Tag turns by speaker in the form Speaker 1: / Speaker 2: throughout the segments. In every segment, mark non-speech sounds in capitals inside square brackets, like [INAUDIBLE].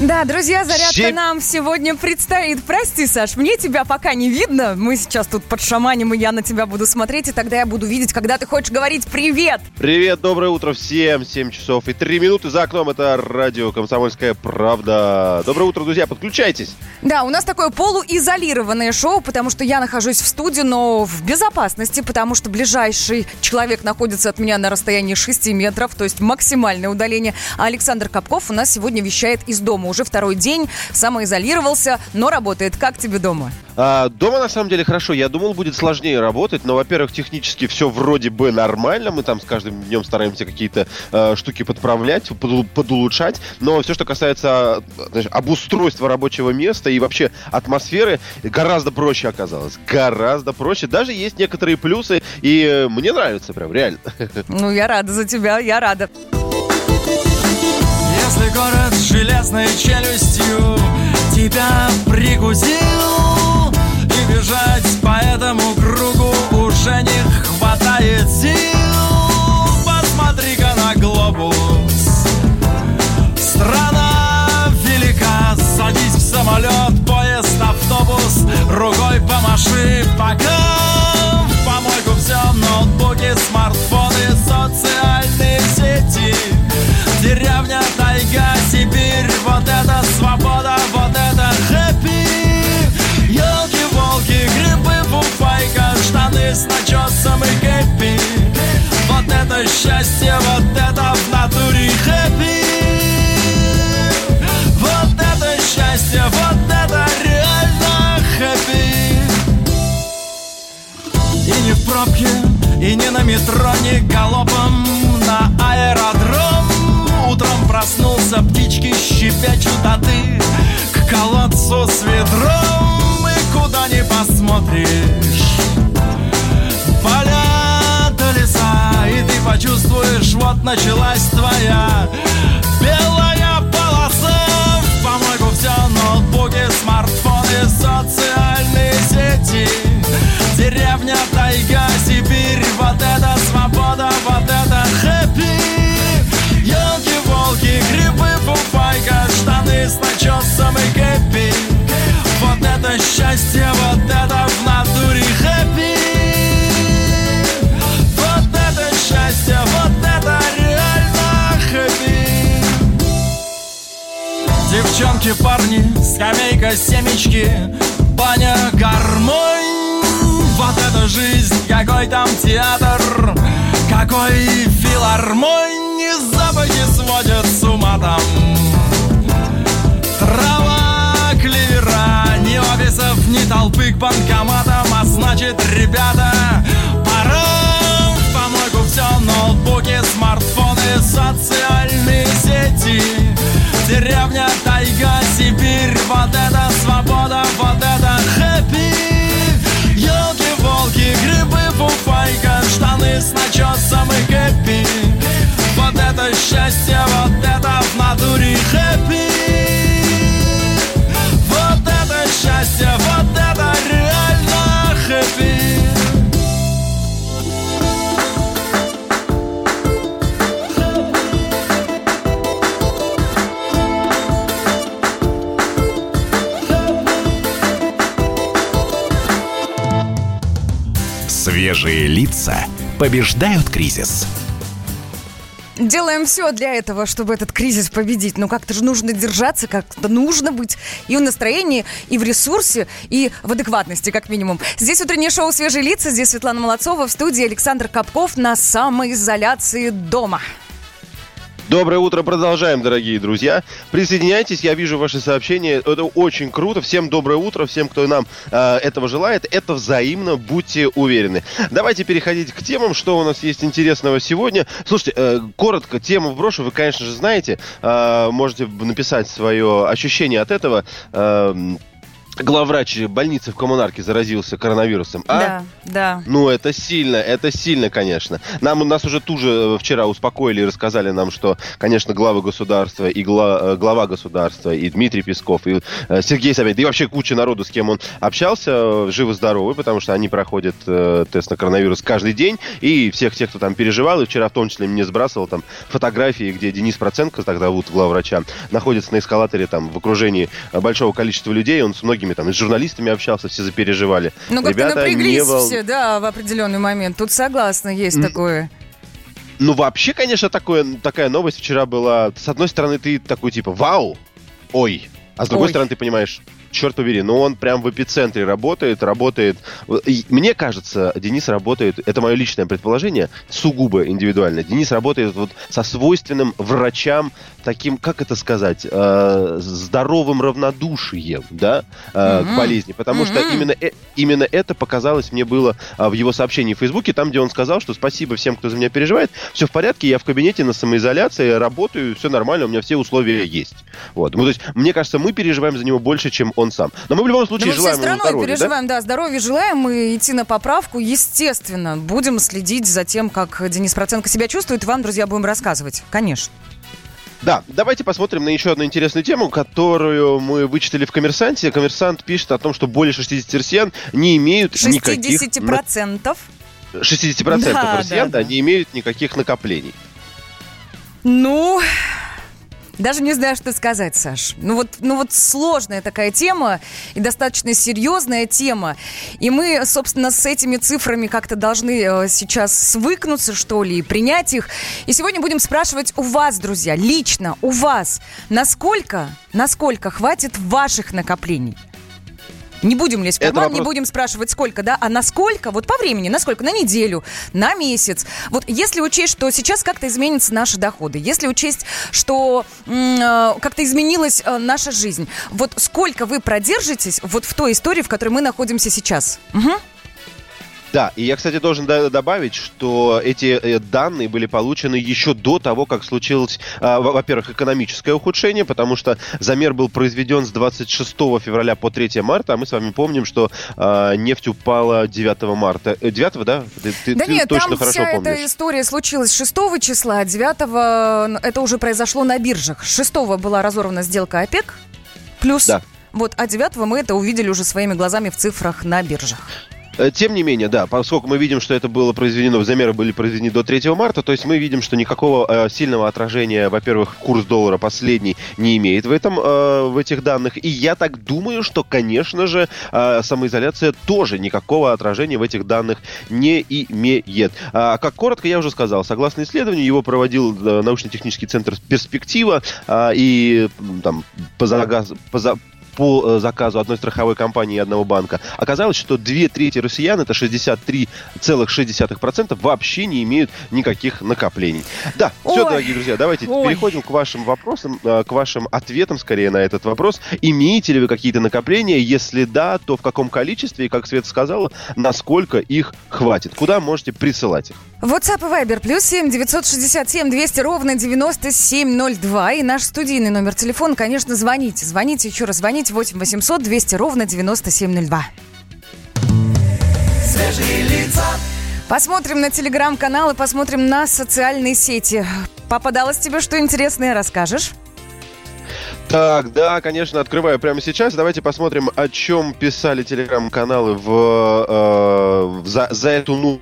Speaker 1: Да, друзья, зарядка
Speaker 2: Щеп-
Speaker 1: нам сегодня предстоит. Прости, Саш, мне тебя пока не видно. Мы сейчас тут под шаманем, и я на тебя буду смотреть, и тогда я буду видеть, когда ты хочешь говорить «Привет!»
Speaker 2: Привет, доброе утро всем. 7 часов и 3 минуты за окном. Это радио «Комсомольская правда». Доброе утро, друзья. Подключайтесь.
Speaker 1: Да, у нас такое полуизолированное шоу, потому что я нахожусь в студии, но в безопасности, потому что ближайший человек находится от меня на расстоянии 6 метров, то есть максимальное удаление. А Александр Капков у нас сегодня вещает из дома. Уже второй день, самоизолировался, но работает. Как тебе дома?
Speaker 2: А, дома на самом деле хорошо. Я думал, будет сложнее работать, но, во-первых, технически все вроде бы нормально. Мы там с каждым днем стараемся какие-то э, штуки подправлять, поду- подулучшать. Но все, что касается знаешь, обустройства рабочего места и вообще атмосферы, гораздо проще оказалось. Гораздо проще. Даже есть некоторые плюсы, и мне нравится прям, реально.
Speaker 1: Ну, я рада за тебя, я рада.
Speaker 3: Если город с железной челюстью тебя прикусил И бежать по этому кругу уже не хватает сил. Посмотри-ка на глобус. Страна велика, садись в самолет, поезд, автобус. Рукой помаши пока. В помойку все, ноутбуки, смартфоны, социальные штаны с начесом и кэппи. Вот это счастье, вот это в натуре хэппи. Вот это счастье, вот это реально хэппи. И не в пробке, и не на метро, не галопом на аэродром. Утром проснулся, птички щебечут, а ты к колодцу с ведром. И куда не посмотришь почувствуешь, вот началась твоя белая полоса. В помойку все, ноутбуки, смартфоны, социальные сети. Деревня, тайга, Сибирь, вот это свобода, вот это хэппи. Елки-волки, грибы, фуфайка, штаны с начесом и кэппи. Вот это счастье, вот это Девчонки, парни, скамейка, семечки, баня, гармонь. Вот это жизнь, какой там театр, какой филармонь. И запахи сводят с ума там. Трава, клевера, ни офисов, ни толпы к банкоматам. А значит, ребята, пора в помойку все Ноутбуки, смартфоны, социальные сети Деревня, тайга, Сибирь. Вот это свобода, вот это хэппи. Елки-волки, грибы, фуфайка Штаны с начесом и кэппи. Вот это счастье, вот это в натуре хэппи. Вот это счастье, вот это
Speaker 4: Свежие лица побеждают кризис.
Speaker 1: Делаем все для этого, чтобы этот кризис победить. Но как-то же нужно держаться, как-то нужно быть и в настроении, и в ресурсе, и в адекватности, как минимум. Здесь утреннее шоу «Свежие лица». Здесь Светлана Молодцова. В студии Александр Капков на самоизоляции дома.
Speaker 2: Доброе утро, продолжаем, дорогие друзья. Присоединяйтесь, я вижу ваши сообщения, это очень круто. Всем доброе утро, всем, кто нам э, этого желает. Это взаимно, будьте уверены. Давайте переходить к темам, что у нас есть интересного сегодня. Слушайте, э, коротко тему вброшу, вы, конечно же, знаете. Э, можете написать свое ощущение от этого. Э, главврач больницы в коммунарке заразился коронавирусом, а?
Speaker 1: Да, да.
Speaker 2: Ну, это сильно, это сильно, конечно. Нам, нас уже тут же э, вчера успокоили и рассказали нам, что, конечно, главы государства и гла, э, глава государства, и Дмитрий Песков, и э, Сергей Собянин, и вообще куча народу, с кем он общался, э, живы-здоровы, потому что они проходят э, тест на коронавирус каждый день, и всех тех, кто там переживал, и вчера в том числе мне сбрасывал там фотографии, где Денис Проценко, тогда зовут главврача, находится на эскалаторе там в окружении большого количества людей, он с многими там, и с журналистами общался, все запереживали.
Speaker 1: Ну, как-то
Speaker 2: Ребята,
Speaker 1: напряглись
Speaker 2: не вол-
Speaker 1: все, да, в определенный момент. Тут согласна, есть такое.
Speaker 2: Ну, вообще, конечно, такое, такая новость вчера была. С одной стороны, ты такой, типа, вау, ой. А с другой
Speaker 1: Ой.
Speaker 2: стороны, ты понимаешь, черт побери, ну он прям в эпицентре работает, работает. И мне кажется, Денис работает, это мое личное предположение, сугубо индивидуально. Денис работает вот со свойственным врачам таким, как это сказать, э, здоровым равнодушием, да, э, к
Speaker 1: Мгм.
Speaker 2: болезни. Потому что
Speaker 1: Мгм.
Speaker 2: именно, э- именно это показалось мне было а, в его сообщении в Фейсбуке, там, где он сказал, что спасибо всем, кто за меня переживает, все в порядке, я в кабинете на самоизоляции, работаю, все нормально, у меня все условия есть. Вот. Ну, то есть, мне кажется, мы переживаем за него больше, чем он сам. Но мы в любом
Speaker 1: Да
Speaker 2: случае
Speaker 1: мы всей
Speaker 2: желаем ему
Speaker 1: страной
Speaker 2: здоровья, да?
Speaker 1: переживаем, да? здоровья желаем и идти на поправку, естественно. Будем следить за тем, как Денис Проценко себя чувствует. и Вам, друзья, будем рассказывать. Конечно.
Speaker 2: Да, давайте посмотрим на еще одну интересную тему, которую мы вычитали в «Коммерсанте». «Коммерсант» пишет о том, что более 60 россиян не имеют никаких...
Speaker 1: 60%.
Speaker 2: на- 60%
Speaker 1: Да,
Speaker 2: россиян
Speaker 1: да,
Speaker 2: да,
Speaker 1: да.
Speaker 2: не имеют никаких накоплений.
Speaker 1: Ну, даже не знаю, что сказать, Саш. Ну вот, ну вот сложная такая тема и достаточно серьезная тема. И мы, собственно, с этими цифрами как-то должны э, сейчас свыкнуться, что ли, и принять их. И сегодня будем спрашивать у вас, друзья, лично у вас, насколько, насколько хватит ваших накоплений? Не будем лезть в карман, не
Speaker 2: вопрос-
Speaker 1: будем спрашивать, сколько, да, а насколько, вот по времени, насколько, на неделю, на месяц. Вот если учесть, что сейчас как-то изменятся наши доходы, если учесть, что э, как-то изменилась э, наша жизнь, вот сколько вы продержитесь вот в той истории, в которой мы находимся сейчас? Мгм.
Speaker 2: Да, и я, кстати, должен до- добавить, что эти э, данные были получены еще до того, как случилось, а, во- во-первых, экономическое ухудшение, потому что замер был произведен с 26 февраля по 3 марта, а мы с вами помним, что а, нефть упала 9 марта. Э, 9, да? Ты, ты-
Speaker 1: Да
Speaker 2: ты
Speaker 1: нет,
Speaker 2: точно
Speaker 1: там
Speaker 2: хорошо
Speaker 1: вся
Speaker 2: помнишь.
Speaker 1: эта история случилась 6 числа, а 9 это уже произошло на биржах. 6 была разорвана сделка ОПЕК, плюс...
Speaker 2: Да.
Speaker 1: Вот, а 9 мы это увидели уже своими глазами в цифрах на биржах.
Speaker 2: Э, Тем не менее, да, поскольку мы видим, что это было произведено, замеры были произведены до 3 марта, то есть мы видим, что никакого э, сильного отражения, во-первых, курс доллара последний не имеет в этом, э, в этих данных. И я так думаю, что, конечно же, э, самоизоляция тоже никакого отражения в этих данных не имеет. А, как коротко я уже сказал, согласно исследованию, его проводил э, научно-технический центр «Перспектива», а, и там по, загаз- по по э, заказу одной страховой компании и одного банка, оказалось, что две трети россиян, это 63,6%, вообще не имеют никаких накоплений. Да, все,
Speaker 1: Ой.
Speaker 2: дорогие друзья, давайте
Speaker 1: Ой.
Speaker 2: переходим к вашим вопросам, э, к вашим ответам, скорее, на этот вопрос. Имеете ли вы какие-то накопления? Если да, то в каком количестве и, как Света сказала, насколько их хватит? Куда можете присылать их?
Speaker 1: WhatsApp и Viber плюс 7 967 200 ровно 9702. И наш студийный номер телефона, конечно, звоните. Звоните, еще раз звоните 8 800 200 ровно 9702.
Speaker 3: Свежие лица,
Speaker 1: Посмотрим на телеграм-канал и посмотрим на социальные сети. Попадалось тебе что интересное, расскажешь?
Speaker 2: Так, да, конечно, открываю прямо сейчас. Давайте посмотрим, о чем писали телеграм-каналы в, э, в- за, за эту ну,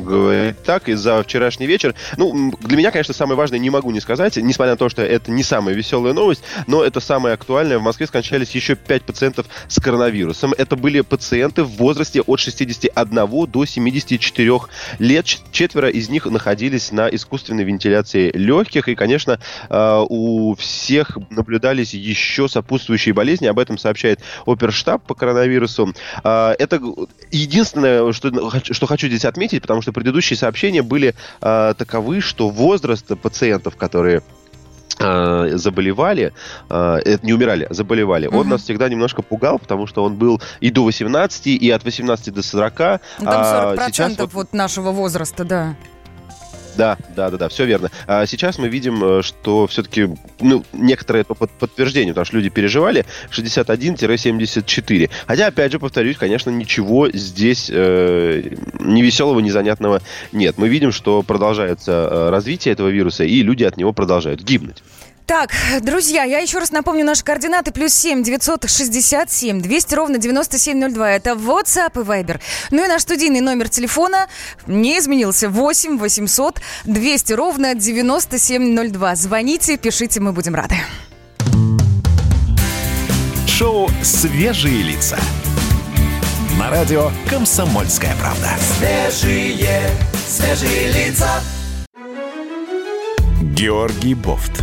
Speaker 2: говорить так, и за вчерашний вечер. Ну, для меня, конечно, самое важное не могу не сказать, несмотря на то, что это не самая веселая новость, но это самое актуальное. В Москве скончались еще 5 пациентов с коронавирусом. Это были пациенты в возрасте от 61 до 74 лет. Четверо из них находились на искусственной вентиляции легких. И, конечно, э, у всех наблюдались еще сопутствующие болезни. Об этом сообщает оперштаб по коронавирусу. А, Это единственное, что, что хочу здесь отметить, потому что предыдущие сообщения были а, таковы, что возраст пациентов, которые а, заболевали, а, это не умирали, а заболевали, он
Speaker 1: Мгм.
Speaker 2: нас всегда немножко пугал, потому что он был и до 18, и от 18 до 40.
Speaker 1: Ну, Там
Speaker 2: а
Speaker 1: 40%
Speaker 2: сейчас вот
Speaker 1: вот нашего возраста, да.
Speaker 2: Да, да, да, да, все верно. А сейчас мы видим, э, что все-таки, ну, некоторое это под, подтверждение, потому что люди переживали 61-74. Хотя, опять же, повторюсь, конечно, ничего здесь э, ни веселого, ни занятного нет. Мы видим, что продолжается э, развитие этого вируса, и люди от него продолжают гибнуть.
Speaker 1: Так, друзья, я еще раз напомню наши координаты. Плюс семь девятьсот шестьдесят семь двести ровно девяносто семь ноль два. Это WhatsApp и Viber. Ну и наш студийный номер телефона не изменился. восемь восемьсот двести ровно девяносто семь ноль два. Звоните, пишите, мы будем рады.
Speaker 4: Шоу «Свежие лица». На радио «Комсомольская правда».
Speaker 5: Свежие, свежие лица.
Speaker 4: Георгий Бофт.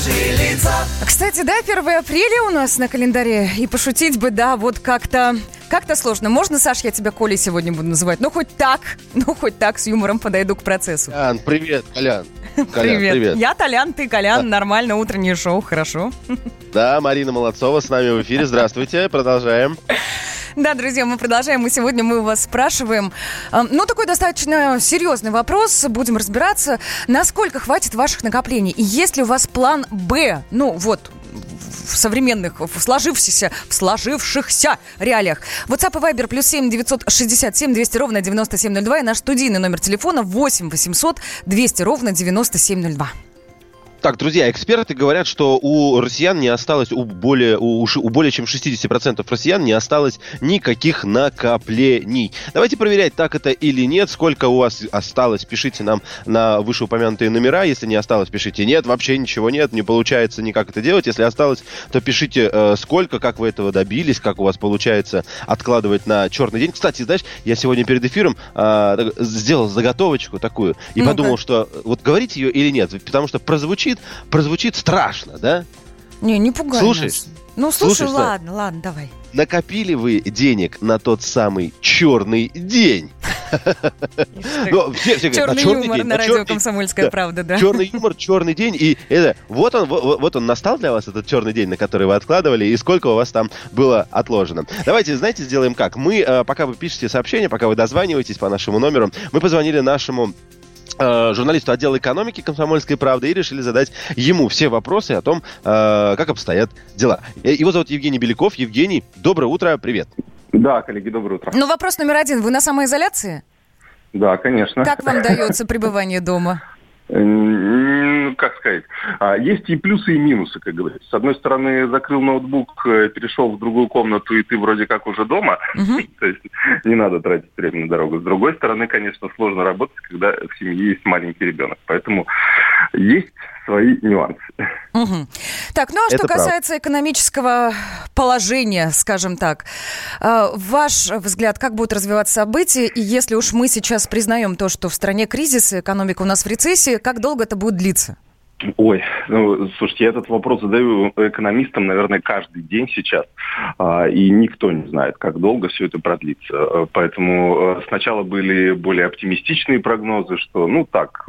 Speaker 5: Свежие лица.
Speaker 1: Кстати, да, 1 апреля у нас на календаре. И пошутить бы, да, вот как-то... Как-то сложно. Можно, Саш, я тебя Колей сегодня буду называть? Ну, хоть так. [LAUGHS] Ну, хоть так, с юмором подойду к процессу.
Speaker 2: Колян, привет, Колян. [LAUGHS] Колян,
Speaker 1: привет.
Speaker 2: привет.
Speaker 1: Я Толян, ты Колян. Нормально, утреннее шоу, хорошо.
Speaker 2: Да, Марина Молодцова с нами в эфире. Здравствуйте, продолжаем.
Speaker 1: Да, друзья, мы продолжаем. И сегодня мы вас спрашиваем, э, ну, такой достаточно серьезный вопрос. Будем разбираться, насколько хватит ваших накоплений. И есть ли у вас план «Б»? Ну, вот, в современных, в сложившихся, в сложившихся реалиях. WhatsApp и Viber плюс 7 967 200 ровно 9702 и наш студийный номер телефона 8 800 200 ровно 9702.
Speaker 2: Так, друзья, эксперты говорят, что у россиян не осталось, у более, у, у более чем 60% россиян не осталось никаких накоплений. Давайте проверять, так это или нет, сколько у вас осталось, пишите нам на вышеупомянутые номера, если не осталось, пишите нет, вообще ничего нет, не получается никак это делать, если осталось, то пишите э, сколько, как вы этого добились, как у вас получается откладывать на черный день. Кстати, знаешь, я сегодня перед эфиром так, сделал заготовочку такую и
Speaker 1: Ну-ка.
Speaker 2: подумал, что э, вот говорить ее или нет, потому что прозвучит, прозвучит страшно, да?
Speaker 1: Не, не пугай
Speaker 2: Слушаешь?
Speaker 1: нас. Ну, слушай,
Speaker 2: Слушаешь, да?
Speaker 1: ладно, ладно, давай.
Speaker 2: Накопили вы денег на тот самый черный день? Ну, все, все говорят,
Speaker 1: Черный
Speaker 2: черный
Speaker 1: юмор
Speaker 2: день,
Speaker 1: на радио
Speaker 2: черный-
Speaker 1: «Комсомольская
Speaker 2: да.
Speaker 1: правда», да.
Speaker 2: Черный юмор, черный день. И это, вот он, вот, вот он настал для вас, этот черный день, на который вы откладывали, и сколько у вас там было отложено. Давайте, знаете, сделаем как? Мы, э, пока вы пишете сообщение, пока вы дозваниваетесь по нашему номеру, мы позвонили нашему журналисту отдела экономики «Комсомольской правды» и решили задать ему все вопросы о том, э, как обстоят дела. Э, Его зовут Евгений Беляков. Евгений, доброе утро, привет.
Speaker 6: Да, коллеги, доброе утро.
Speaker 1: Ну, вопрос номер один. Вы на самоизоляции?
Speaker 6: Да, конечно.
Speaker 1: Как вам дается пребывание дома?
Speaker 6: М, Как сказать? а, Есть и плюсы, и минусы, как говорится. С одной стороны, закрыл ноутбук, э, перешел в другую комнату, и ты вроде как уже дома.
Speaker 1: Мгм. [LAUGHS]
Speaker 6: То есть не надо тратить время на дорогу. С другой стороны, конечно, сложно работать, когда в семье есть маленький ребенок. Поэтому есть свои нюансы.
Speaker 1: Мгм. Так, ну а что
Speaker 2: Это правда.
Speaker 1: касается экономического положения, скажем так, э, ваш взгляд, как будут развиваться события, и если уж мы сейчас признаем то, что в стране кризис, экономика у нас в рецессии, как долго это будет длиться?
Speaker 6: Ой, ну, слушайте, я этот вопрос задаю экономистам, наверное, каждый день сейчас, а, и никто не знает, как долго все это продлится. Э, Поэтому э, сначала были более оптимистичные прогнозы, что, ну, так,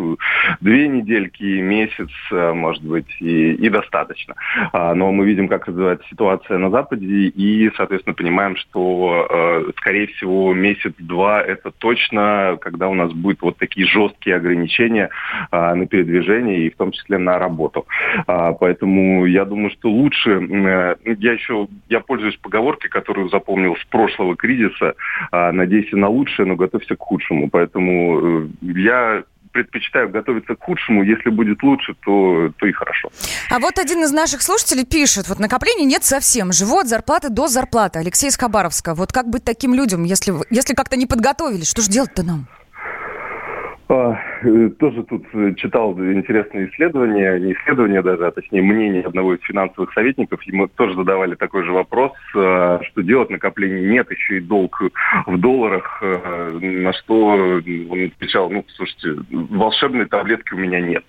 Speaker 6: две недельки, месяц, э, может быть, и, и достаточно. А, Но мы видим, как развивается ситуация на Западе, и, соответственно, понимаем, что, э, скорее всего, месяц-два это точно, когда у нас будут вот такие жесткие ограничения а, на передвижение и в том числе на работу. А, поэтому я думаю, что лучше, э, я еще, я пользуюсь поговоркой, которую запомнил с прошлого кризиса, а, надейся на лучшее, но готовься к худшему. Поэтому э, я предпочитаю готовиться к худшему, если будет лучше, то, то и хорошо.
Speaker 1: А вот один из наших слушателей пишет, вот накоплений нет совсем, живу от зарплаты до зарплаты. Алексей из Хабаровска. Вот как быть таким людям, если, если как-то не подготовились? Что же делать-то нам?
Speaker 6: Э, [LAUGHS] тоже тут э, читал интересные исследования, не исследования даже, а точнее мнение одного из финансовых советников. Ему тоже задавали такой же вопрос, э, что делать, накоплений нет, еще и долг в долларах, на что он отвечал, ну, слушайте, волшебной таблетки у меня нет.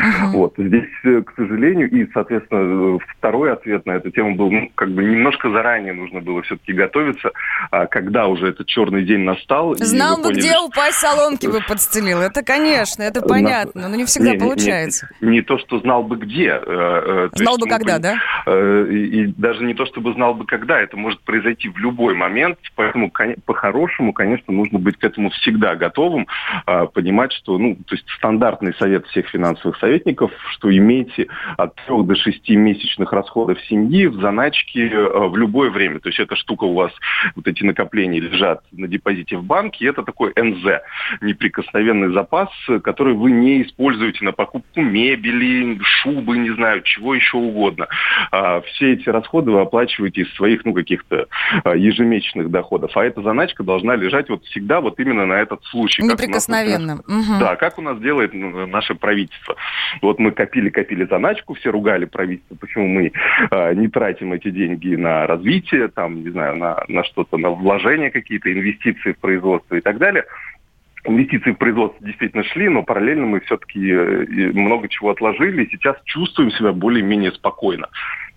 Speaker 6: Uh-huh. [LAUGHS] Вот, здесь, к сожалению, и, соответственно, второй ответ на эту тему был, ну, как бы немножко заранее нужно было все-таки готовиться, а когда уже этот черный день настал.
Speaker 1: Знал бы, поняли, где упасть соломки бы подстелил. Это, конечно, это понятно, но не всегда не, получается.
Speaker 6: Не, не, не то, что знал бы где.
Speaker 1: Э, э знал бы когда, да?
Speaker 6: Э, и, и даже не то, чтобы знал бы когда. Это может произойти в любой момент. Поэтому по-хорошему, конечно, нужно быть к этому всегда готовым. Э, понимать, что, ну, то есть стандартный совет всех финансовых советников, что имейте от 3 до 6 месячных расходов семьи в заначке э, в любое время. То есть эта штука у вас, вот эти накопления лежат на депозите в банке, и это такой НЗ, неприкосновенный запас, который вы не используете на покупку мебели, шубы, не знаю, чего еще угодно. А, все эти расходы вы оплачиваете из своих, ну, каких-то а, ежемесячных доходов. А эта заначка должна лежать вот всегда вот именно на этот случай.
Speaker 1: Неприкосновенным.
Speaker 6: Как нас, угу. Да, как у нас делает наше правительство. Вот мы копили-копили заначку, все ругали правительство, почему мы а, не тратим эти деньги на развитие, там, не знаю, на, на что-то, на вложения какие-то, инвестиции в производство и так далее инвестиции в производство действительно шли, но параллельно мы все-таки э, много чего отложили, и сейчас чувствуем себя более-менее спокойно.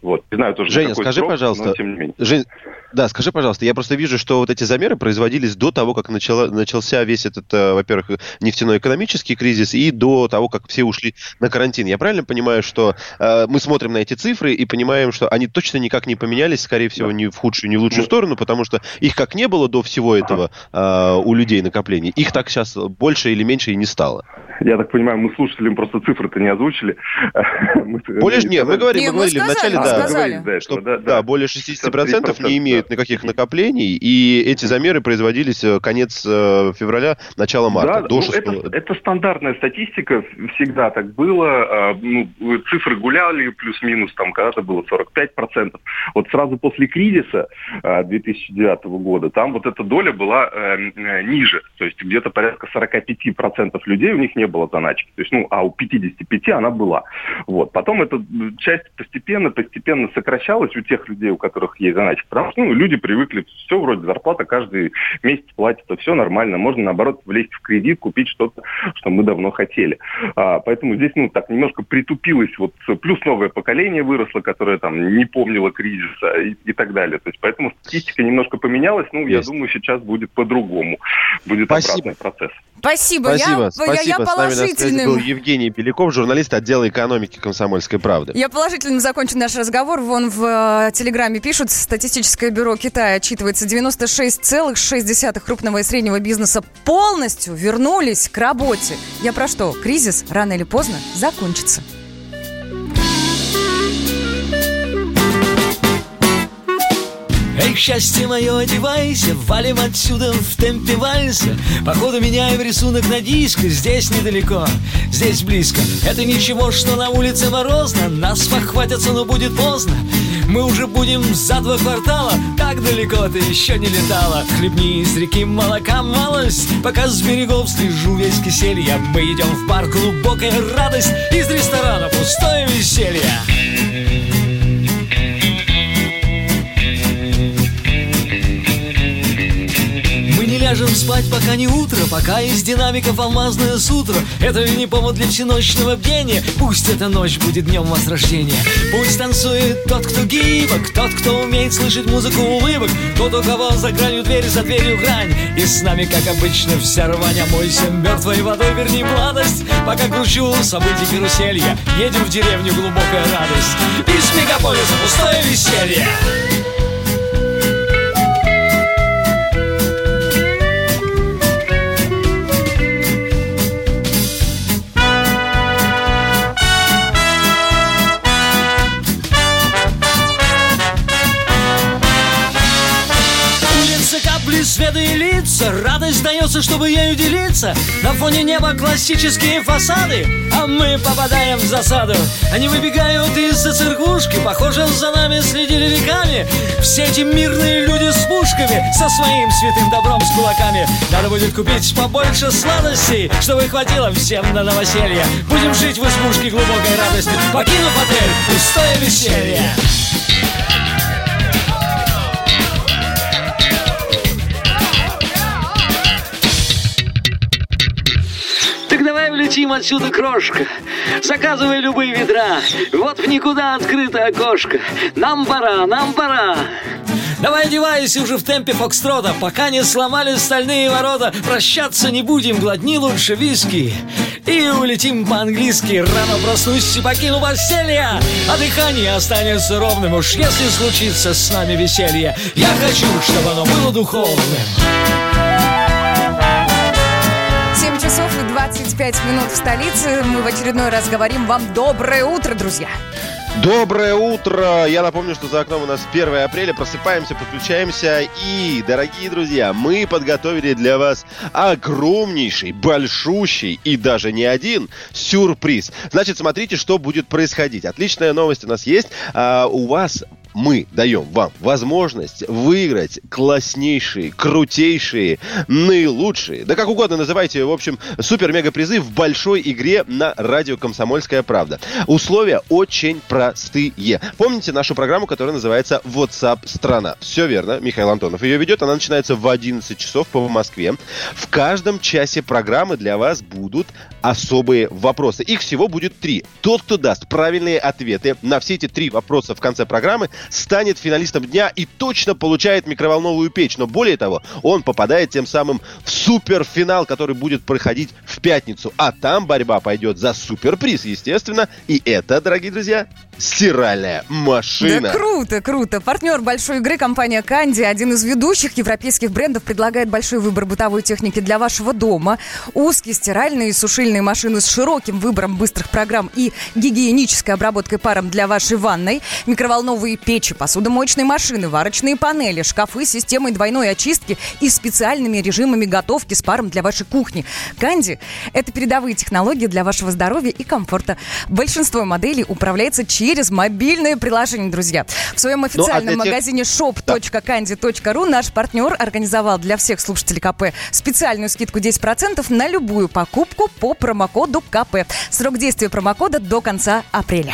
Speaker 6: Вот.
Speaker 2: Не знаю, тоже Женя, скажи, срок, пожалуйста, но, тем не менее. Жень, да, скажи, пожалуйста, я просто вижу, что вот эти замеры производились до того, как начало, начался весь этот, э, во-первых, нефтяной экономический кризис и до того, как все ушли на карантин. Я правильно понимаю, что э, мы смотрим на эти цифры и понимаем, что они точно никак не поменялись, скорее всего, ни в худшую, ни в лучшую сторону, потому что их как не было до всего этого э, у людей накоплений, их так сейчас больше или меньше и не стало.
Speaker 6: Я так понимаю, мы слушателям просто цифры-то не озвучили. [LAUGHS]
Speaker 2: Более, нет, мы говорили, мы говорили вначале, да, сказали. что да, да, более 60% не имеют никаких накоплений, и эти замеры производились э, конец э, февраля, начало марта.
Speaker 6: Да, до ну, это, это стандартная статистика, всегда так было. А, ну, цифры гуляли, плюс-минус, там когда-то было 45%. Вот сразу после кризиса 2009 а, года, там вот эта доля была э, ниже, то есть где-то порядка 45% людей у них не было заначки, то есть, ну, а у 55 она была. Вот. Потом эта часть постепенно, постепенно сокращалась у тех людей, у которых есть заначка, потому что ну, люди привыкли, все вроде зарплата каждый месяц платится, все нормально, можно наоборот влезть в кредит, купить что-то, что мы давно хотели. А, поэтому здесь, ну, так немножко притупилось, вот плюс новое поколение выросло, которое там не помнило кризиса и, и так далее. То есть поэтому статистика немножко поменялась, ну, есть. я думаю, сейчас будет по-другому, будет Спасибо. обратный процесс.
Speaker 1: Спасибо.
Speaker 2: Спасибо.
Speaker 1: Я,
Speaker 2: Спасибо.
Speaker 1: Я, я положительным. С нами
Speaker 2: был Евгений Беляков, журналист отдела экономики «Комсомольской правды».
Speaker 1: Я положительным закончу наш разговор. Вон в э, Телеграме пишут, статистическое бюро Китая отчитывается, 96,6 крупного и среднего бизнеса полностью вернулись к работе. Я про что? Кризис рано или поздно закончится.
Speaker 7: Эй, счастье мое, одевайся, валим отсюда в темпе вальса. Походу меняем рисунок на диск, здесь недалеко, здесь близко. Это ничего, что на улице морозно, нас похватятся, но будет поздно. Мы уже будем за два квартала Так далеко ты еще не летала. Хлебни из реки молока малость Пока с берегов слежу весь киселья Мы идем в бар, глубокая радость Из ресторана пустое веселье ляжем спать, пока не утро Пока из динамиков алмазное сутро. Это не повод для всеночного бдения. Пусть эта ночь будет днем возрождения Пусть танцует тот, кто гибок Тот, кто умеет слышать музыку улыбок Тот, у кого за гранью двери, за дверью грань. И с нами, как обычно, вся рвань Мойся мертвой водой, верни младость. Пока кручу событий каруселья Едем в деревню, глубокая радость. Из мегаполиса пустое веселье лица Радость дается, чтобы ею делиться. На фоне неба классические фасады А мы попадаем в засаду. Они выбегают из-за церквушки Похоже, за нами следили веками. Все эти мирные люди с пушками Со своим святым добром с кулаками. Надо будет купить побольше сладостей Чтобы хватило всем на новоселье. Будем жить в избушке глубокой радости Покинув отель, пустое веселье улетим отсюда, крошка. Заказывай любые ведра. Вот в никуда открыто окошко. Нам пора, нам пора. Давай одевайся уже в темпе фокстрота, пока не сломали стальные ворота. Прощаться не будем, глотни лучше виски. И улетим по-английски. Рано проснусь и покину постелье. А дыхание останется ровным. Уж если случится с нами веселье, я хочу, чтобы оно было духовным.
Speaker 1: 25 минут в столице. Мы в очередной раз говорим вам доброе утро, друзья.
Speaker 2: Доброе утро! Я напомню, что за окном у нас 1 апреля. Просыпаемся, подключаемся. И, дорогие друзья, мы подготовили для вас огромнейший, большущий и даже не один сюрприз. Значит, смотрите, что будет происходить. Отличная новость у нас есть. А, у вас мы даем вам возможность выиграть класснейшие, крутейшие, наилучшие, да как угодно называйте, в общем, супер-мега-призы в большой игре на радио «Комсомольская правда». Условия очень простые. Помните нашу программу, которая называется WhatsApp страна? Все верно, Михаил Антонов ее ведет. Она начинается в 11 часов по Москве. В каждом часе программы для вас будут особые вопросы. Их всего будет три. Тот, кто даст правильные ответы на все эти три вопроса в конце программы, станет финалистом дня и точно получает микроволновую печь. Но более того, он попадает тем самым в суперфинал, который будет проходить в пятницу. А там борьба пойдет за суперприз, естественно. И это, дорогие друзья, стиральная машина.
Speaker 1: Да круто, круто. Партнер большой игры компания Канди, один из ведущих европейских брендов, предлагает большой выбор бытовой техники для вашего дома. Узкие стиральные и сушильные машины с широким выбором быстрых программ и гигиенической обработкой паром для вашей ванной, микроволновые печи, посудомоечные машины, варочные панели, шкафы с системой двойной очистки и специальными режимами готовки с паром для вашей кухни. Канди – это передовые технологии для вашего здоровья и комфорта. Большинство моделей управляется через мобильное приложение, друзья. В своем официальном
Speaker 2: Ну, а для тех-
Speaker 1: магазине shop.candy.ru наш партнер организовал для всех слушателей КП специальную скидку 10% на любую покупку по промокоду КП. Срок действия промокода до конца апреля.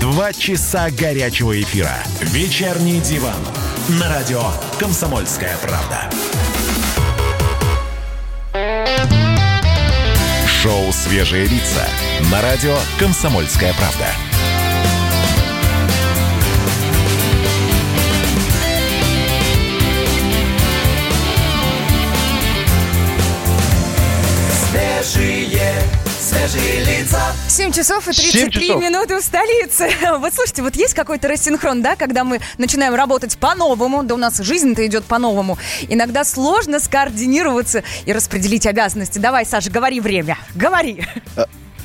Speaker 4: Два часа горячего эфира. Вечерний диван. На радио «Комсомольская правда». Шоу «Свежие лица» на радио «Комсомольская правда».
Speaker 3: Свежие, свежие лица.
Speaker 1: 7 часов и
Speaker 2: Семь
Speaker 1: 33
Speaker 2: часов.
Speaker 1: минуты в столице. [LAUGHS] Вот слушайте, вот есть какой-то рассинхрон, да, когда мы начинаем работать по-новому, да у нас жизнь-то идет по-новому. Иногда сложно скоординироваться и распределить обязанности. Давай, Саша, говори время. Говори.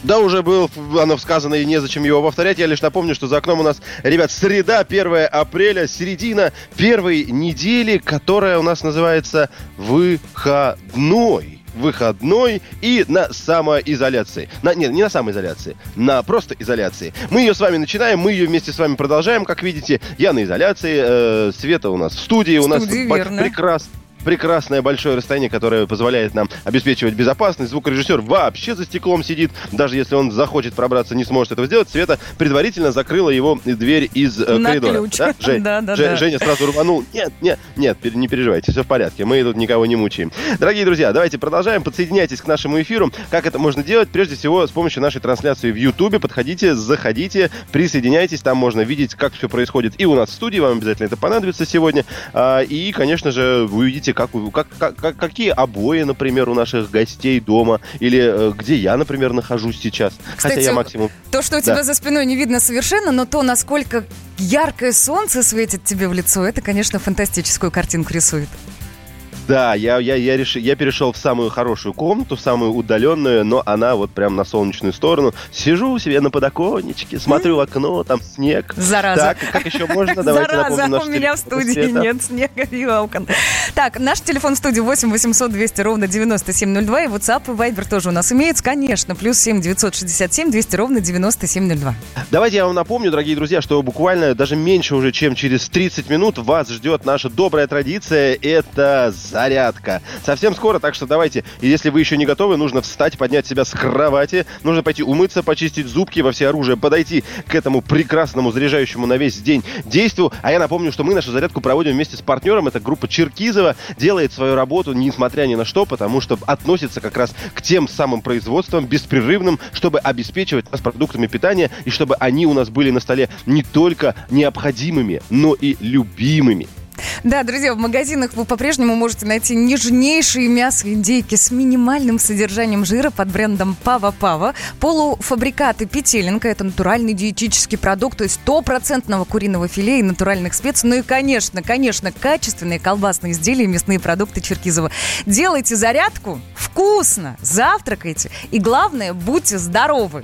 Speaker 2: Да, уже было оно сказано, и незачем его повторять. Я лишь напомню, что за окном у нас, ребят, среда, 1 апреля, середина первой недели, которая у нас называется выходной. Выходной и на самоизоляции. На, нет, не на самоизоляции, на просто изоляции. Мы ее с вами начинаем, мы ее вместе с вами продолжаем. Как видите, я на изоляции, э, Света у нас в студии. у нас
Speaker 1: студии,
Speaker 2: бо-
Speaker 1: верно.
Speaker 2: прекрас- прекрасное большое расстояние, которое позволяет нам обеспечивать безопасность. Звукорежиссер вообще за стеклом сидит. Даже если он захочет пробраться, не сможет этого сделать. Света предварительно закрыла его дверь из э,
Speaker 1: На
Speaker 2: коридора.
Speaker 1: ключ.
Speaker 2: Да, [LAUGHS] Жень?
Speaker 1: Да, да,
Speaker 2: Же-
Speaker 1: да.
Speaker 2: Женя сразу рванул. Нет, нет, нет, не переживайте, все в порядке. Мы тут никого не мучаем. Дорогие друзья, давайте продолжаем. Подсоединяйтесь к нашему эфиру. Как это можно делать? Прежде всего, с помощью нашей трансляции в Ютубе. Подходите, заходите, присоединяйтесь. Там можно видеть, как все происходит и у нас в студии. Вам обязательно это понадобится сегодня. А, И, конечно же, вы увидите, как, как, как- как- какие обои, например, у наших гостей дома, или э, где я, например, нахожусь сейчас. Хотя
Speaker 1: Кстати,
Speaker 2: я максимум...
Speaker 1: То, что у
Speaker 2: Да.
Speaker 1: тебя за спиной не видно совершенно, но то, насколько яркое солнце светит тебе в лицо, это, конечно, фантастическую картинку рисует.
Speaker 2: Да, я, я, я, реши- я перешел в самую хорошую комнату, в самую удаленную, но она вот прям на солнечную сторону. Сижу себе на подоконничке, смотрю в окно, там снег.
Speaker 1: Зараза.
Speaker 2: Так, как еще можно? Давайте
Speaker 1: Зараза, у меня в студии
Speaker 2: Света.
Speaker 1: нет снега и окон. Так, наш телефон в студии 8 800 200 ровно 9702. И WhatsApp и Viber тоже у нас имеется, конечно. Плюс 7 967 200 ровно 9702.
Speaker 2: Давайте я вам напомню, дорогие друзья, что буквально даже меньше уже, чем через 30 минут вас ждет наша добрая традиция. Это зарядка. Совсем скоро, так что давайте, и если вы еще не готовы, нужно встать, поднять себя с кровати, нужно пойти умыться, почистить зубки во все оружие, подойти к этому прекрасному заряжающему на весь день действию. А я напомню, что мы нашу зарядку проводим вместе с партнером. Это группа Черкизова. Делает свою работу, несмотря ни на что, потому что относится как раз к тем самым производствам беспрерывным, чтобы обеспечивать нас продуктами питания и чтобы они у нас были на столе не только необходимыми, но и любимыми.
Speaker 1: Да, друзья, в магазинах вы по-прежнему можете найти нежнейшие мясо индейки с минимальным содержанием жира под брендом Пава Пава. Полуфабрикаты петелинка – это натуральный диетический продукт, есть стопроцентного куриного филе и натуральных специй. Ну и, конечно, конечно, качественные колбасные изделия и мясные продукты Черкизова. Делайте зарядку вкусно, завтракайте и, главное, будьте здоровы.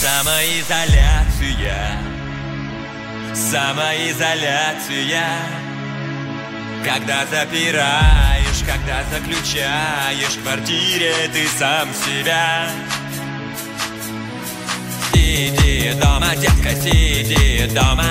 Speaker 8: Самоизоляция Самоизоляция. Когда запираешь, когда заключаешь в квартире ты сам себя. Сиди дома, детка, сиди дома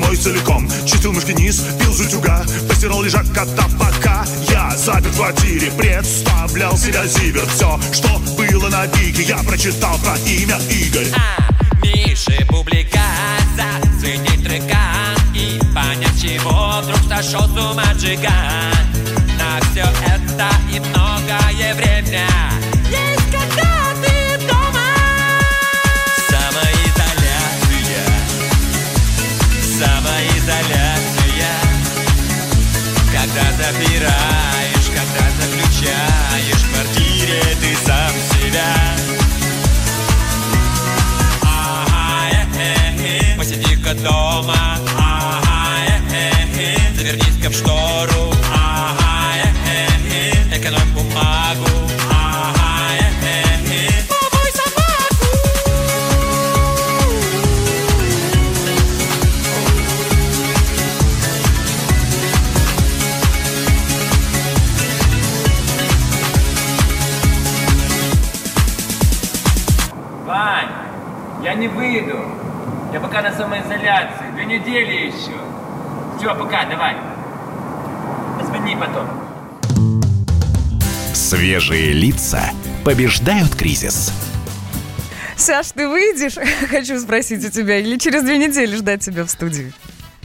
Speaker 9: мой целиком. Мышки низ, пил с утюга Постирал лежак кота пока Я запер в квартире, представлял себя зивер. Все, что было на бике, я прочитал про имя Игорь.
Speaker 8: А, Миши Бублика заценить трека И понять, чего вдруг сошел с ума джиган. На все это и многое время Когда запираешь, когда заключаешь в квартире ты сам себя. Ага, э-э-э, посиди-ка дома. Ага, э-э-э, завернись-ка в штору. Ага, э-э-э, экономь бумагу
Speaker 10: не выйду. Я пока на самоизоляции. Две недели еще. Все, пока, давай. Позвони потом.
Speaker 4: Свежие лица побеждают кризис.
Speaker 1: Саш, ты выйдешь? [LAUGHS] Хочу спросить у тебя. Или через две недели ждать тебя в студии?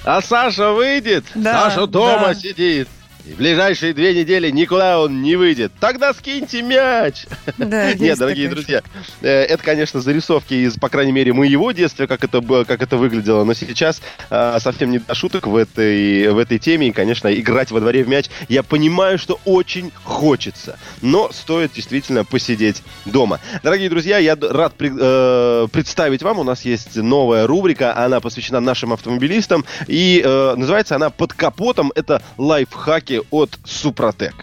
Speaker 2: А Саша выйдет?
Speaker 1: Да,
Speaker 2: Саша дома
Speaker 1: да.
Speaker 2: сидит. И в ближайшие две недели никуда он не выйдет. Тогда скиньте мяч.
Speaker 1: Да, [LAUGHS]
Speaker 2: Нет, дорогие друзья, э, это, конечно, зарисовки из, по крайней мере, моего детства, как это, было- как это выглядело. Но сейчас а, совсем не до шуток в этой, в этой теме. И, конечно, играть во дворе в мяч я понимаю, что очень хочется. Но стоит действительно посидеть дома. Дорогие друзья, я рад при- э, представить вам. У нас есть новая рубрика. Она посвящена нашим автомобилистам. И э, называется она «Под капотом». Это лайфхаки от Супротек.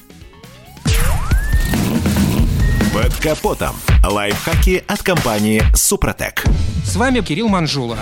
Speaker 4: Под капотом. Лайфхаки от компании «Супротек».
Speaker 11: С вами Кирилл Манжула.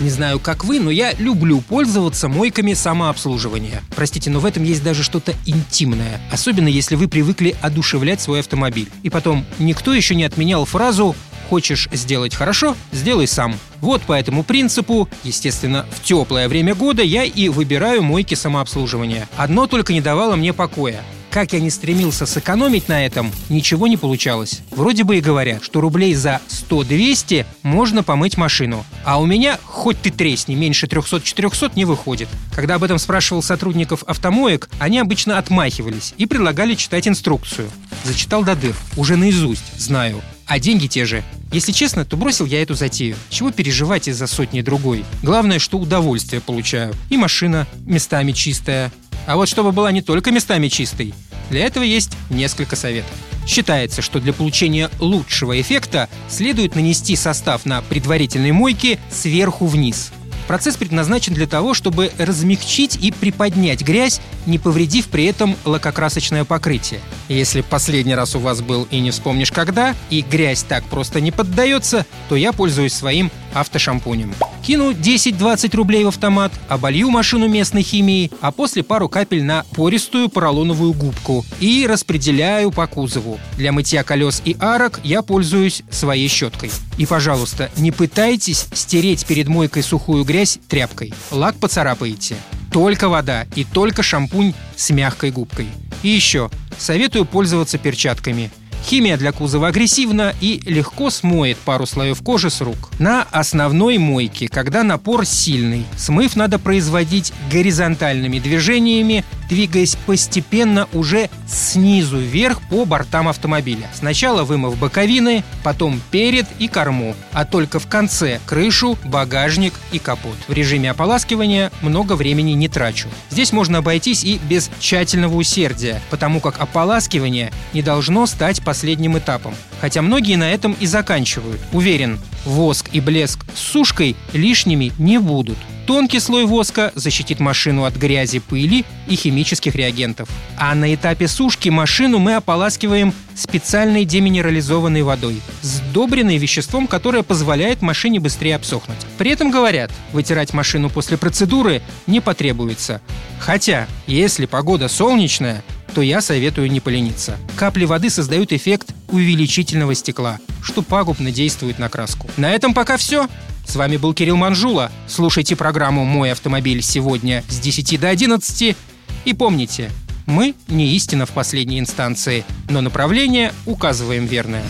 Speaker 11: Не знаю, как вы, но я люблю пользоваться мойками самообслуживания. Простите, но в этом есть даже что-то интимное. Особенно, если вы привыкли одушевлять свой автомобиль. И потом, никто еще не отменял фразу «Хочешь сделать хорошо? Сделай сам». Вот по этому принципу, естественно, в теплое время года я и выбираю мойки самообслуживания. Одно только не давало мне покоя. Как я не стремился сэкономить на этом, ничего не получалось. Вроде бы и говорят, что рублей за 100-200 можно помыть машину. А у меня, хоть ты тресни, меньше 300-400 не выходит. Когда об этом спрашивал сотрудников автомоек, они обычно отмахивались и предлагали читать инструкцию. Зачитал до дыр, уже наизусть, знаю. А деньги те же. Если честно, то бросил я эту затею. Чего переживать из-за сотни другой? Главное, что удовольствие получаю. И машина местами чистая. А вот чтобы была не только местами чистой, для этого есть несколько советов. Считается, что для получения лучшего эффекта следует нанести состав на предварительной мойке сверху вниз. Процесс предназначен для того, чтобы размягчить и приподнять грязь, не повредив при этом лакокрасочное покрытие. Если последний раз у вас был и не вспомнишь когда, и грязь так просто не поддается, то я пользуюсь своим автошампунем. Кину 10-20 рублей в автомат, оболью машину местной химией, а после пару капель на пористую поролоновую губку и распределяю по кузову. Для мытья колес и арок я пользуюсь своей щеткой. И, пожалуйста, не пытайтесь стереть перед мойкой сухую грязь тряпкой. Лак поцарапаете. Только вода и только шампунь с мягкой губкой. И еще, советую пользоваться перчатками. Химия для кузова агрессивна и легко смоет пару слоев кожи с рук. На основной мойке, когда напор сильный, смыв надо производить горизонтальными движениями, двигаясь постепенно уже снизу вверх по бортам автомобиля. Сначала вымыв боковины, потом перед и корму, а только в конце крышу, багажник и капот. В режиме ополаскивания много времени не трачу. Здесь можно обойтись и без тщательного усердия, потому как ополаскивание не должно стать последним этапом. Хотя многие на этом и заканчивают. Уверен, воск и блеск с сушкой лишними не будут. Тонкий слой воска защитит машину от грязи, пыли и химических реагентов. А на этапе сушки машину мы ополаскиваем специальной деминерализованной водой, сдобренной веществом, которое позволяет машине быстрее обсохнуть. При этом говорят, вытирать машину после процедуры не потребуется. Хотя, если погода солнечная, то я советую не полениться. Капли воды создают эффект увеличительного стекла, что пагубно действует на краску. На этом пока все. С вами был Кирилл Манжула. Слушайте программу «Мой автомобиль» сегодня с 10 до 11. И помните, мы не истина в последней инстанции, но направление указываем верное.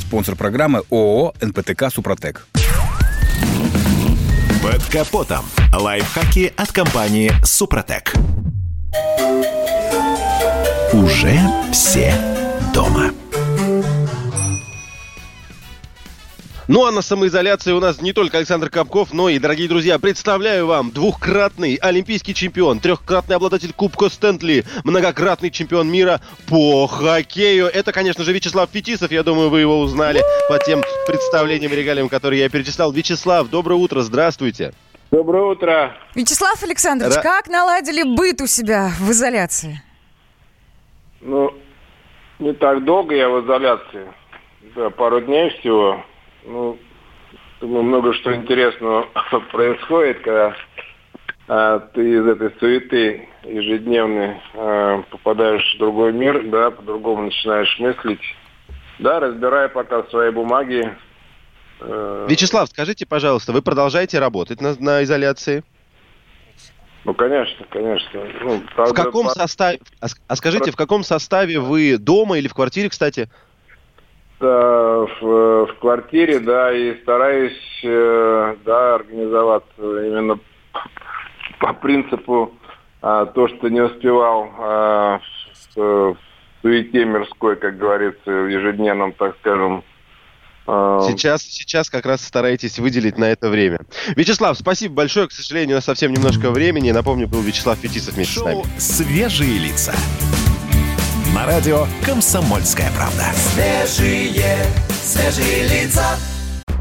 Speaker 12: Спонсор программы ООО «НПТК Супротек».
Speaker 4: Под капотом. Лайфхаки от компании «Супротек». Уже все дома.
Speaker 2: Ну а на самоизоляции у нас не только Александр Капков, но и, дорогие друзья, представляю вам двухкратный олимпийский чемпион, трехкратный обладатель Кубка Стэнтли, многократный чемпион мира по хоккею. Это, конечно же, Вячеслав Фетисов. Я думаю, вы его узнали по тем представлениям и регалиям, которые я перечислял. Вячеслав, доброе утро, здравствуйте.
Speaker 13: Доброе утро.
Speaker 1: Вячеслав Александрович,
Speaker 2: Ра-
Speaker 1: как наладили быт у себя в изоляции?
Speaker 13: Ну, не так долго я в изоляции. Да, пару дней всего. Ну, думаю, много что интересного [LAUGHS] происходит, когда а, ты из этой суеты ежедневной а, попадаешь в другой мир, да, по-другому начинаешь мыслить. Да, разбирая пока свои бумаги. Э,
Speaker 2: Вячеслав, скажите, пожалуйста, вы продолжаете работать на, на изоляции?
Speaker 13: Ну, конечно, конечно. Ну,
Speaker 2: В каком составе? А, а скажите, в каком составе вы дома или в квартире, кстати?
Speaker 13: В, в квартире, да, и стараюсь, э, да, организоваться именно по принципу А, то, что не успевал а, в, в суете мирской, как говорится, в ежедневном, так скажем,
Speaker 2: Сейчас, сейчас как раз стараетесь выделить на это время. Вячеслав, спасибо большое. К сожалению, у нас совсем немножко времени. Напомню, был Вячеслав Фетисов вместе с нами.
Speaker 4: «Свежие лица». На радио «Комсомольская правда».
Speaker 10: Свежие, свежие лица.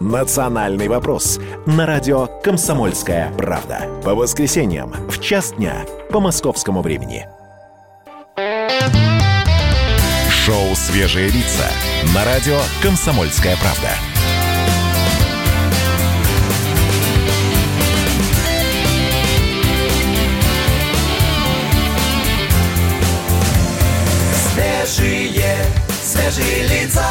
Speaker 4: «Национальный вопрос» на радио «Комсомольская правда». По воскресеньям в час дня по московскому времени. Шоу «Свежие лица» на радио «Комсомольская правда».
Speaker 10: Свежие, свежие лица.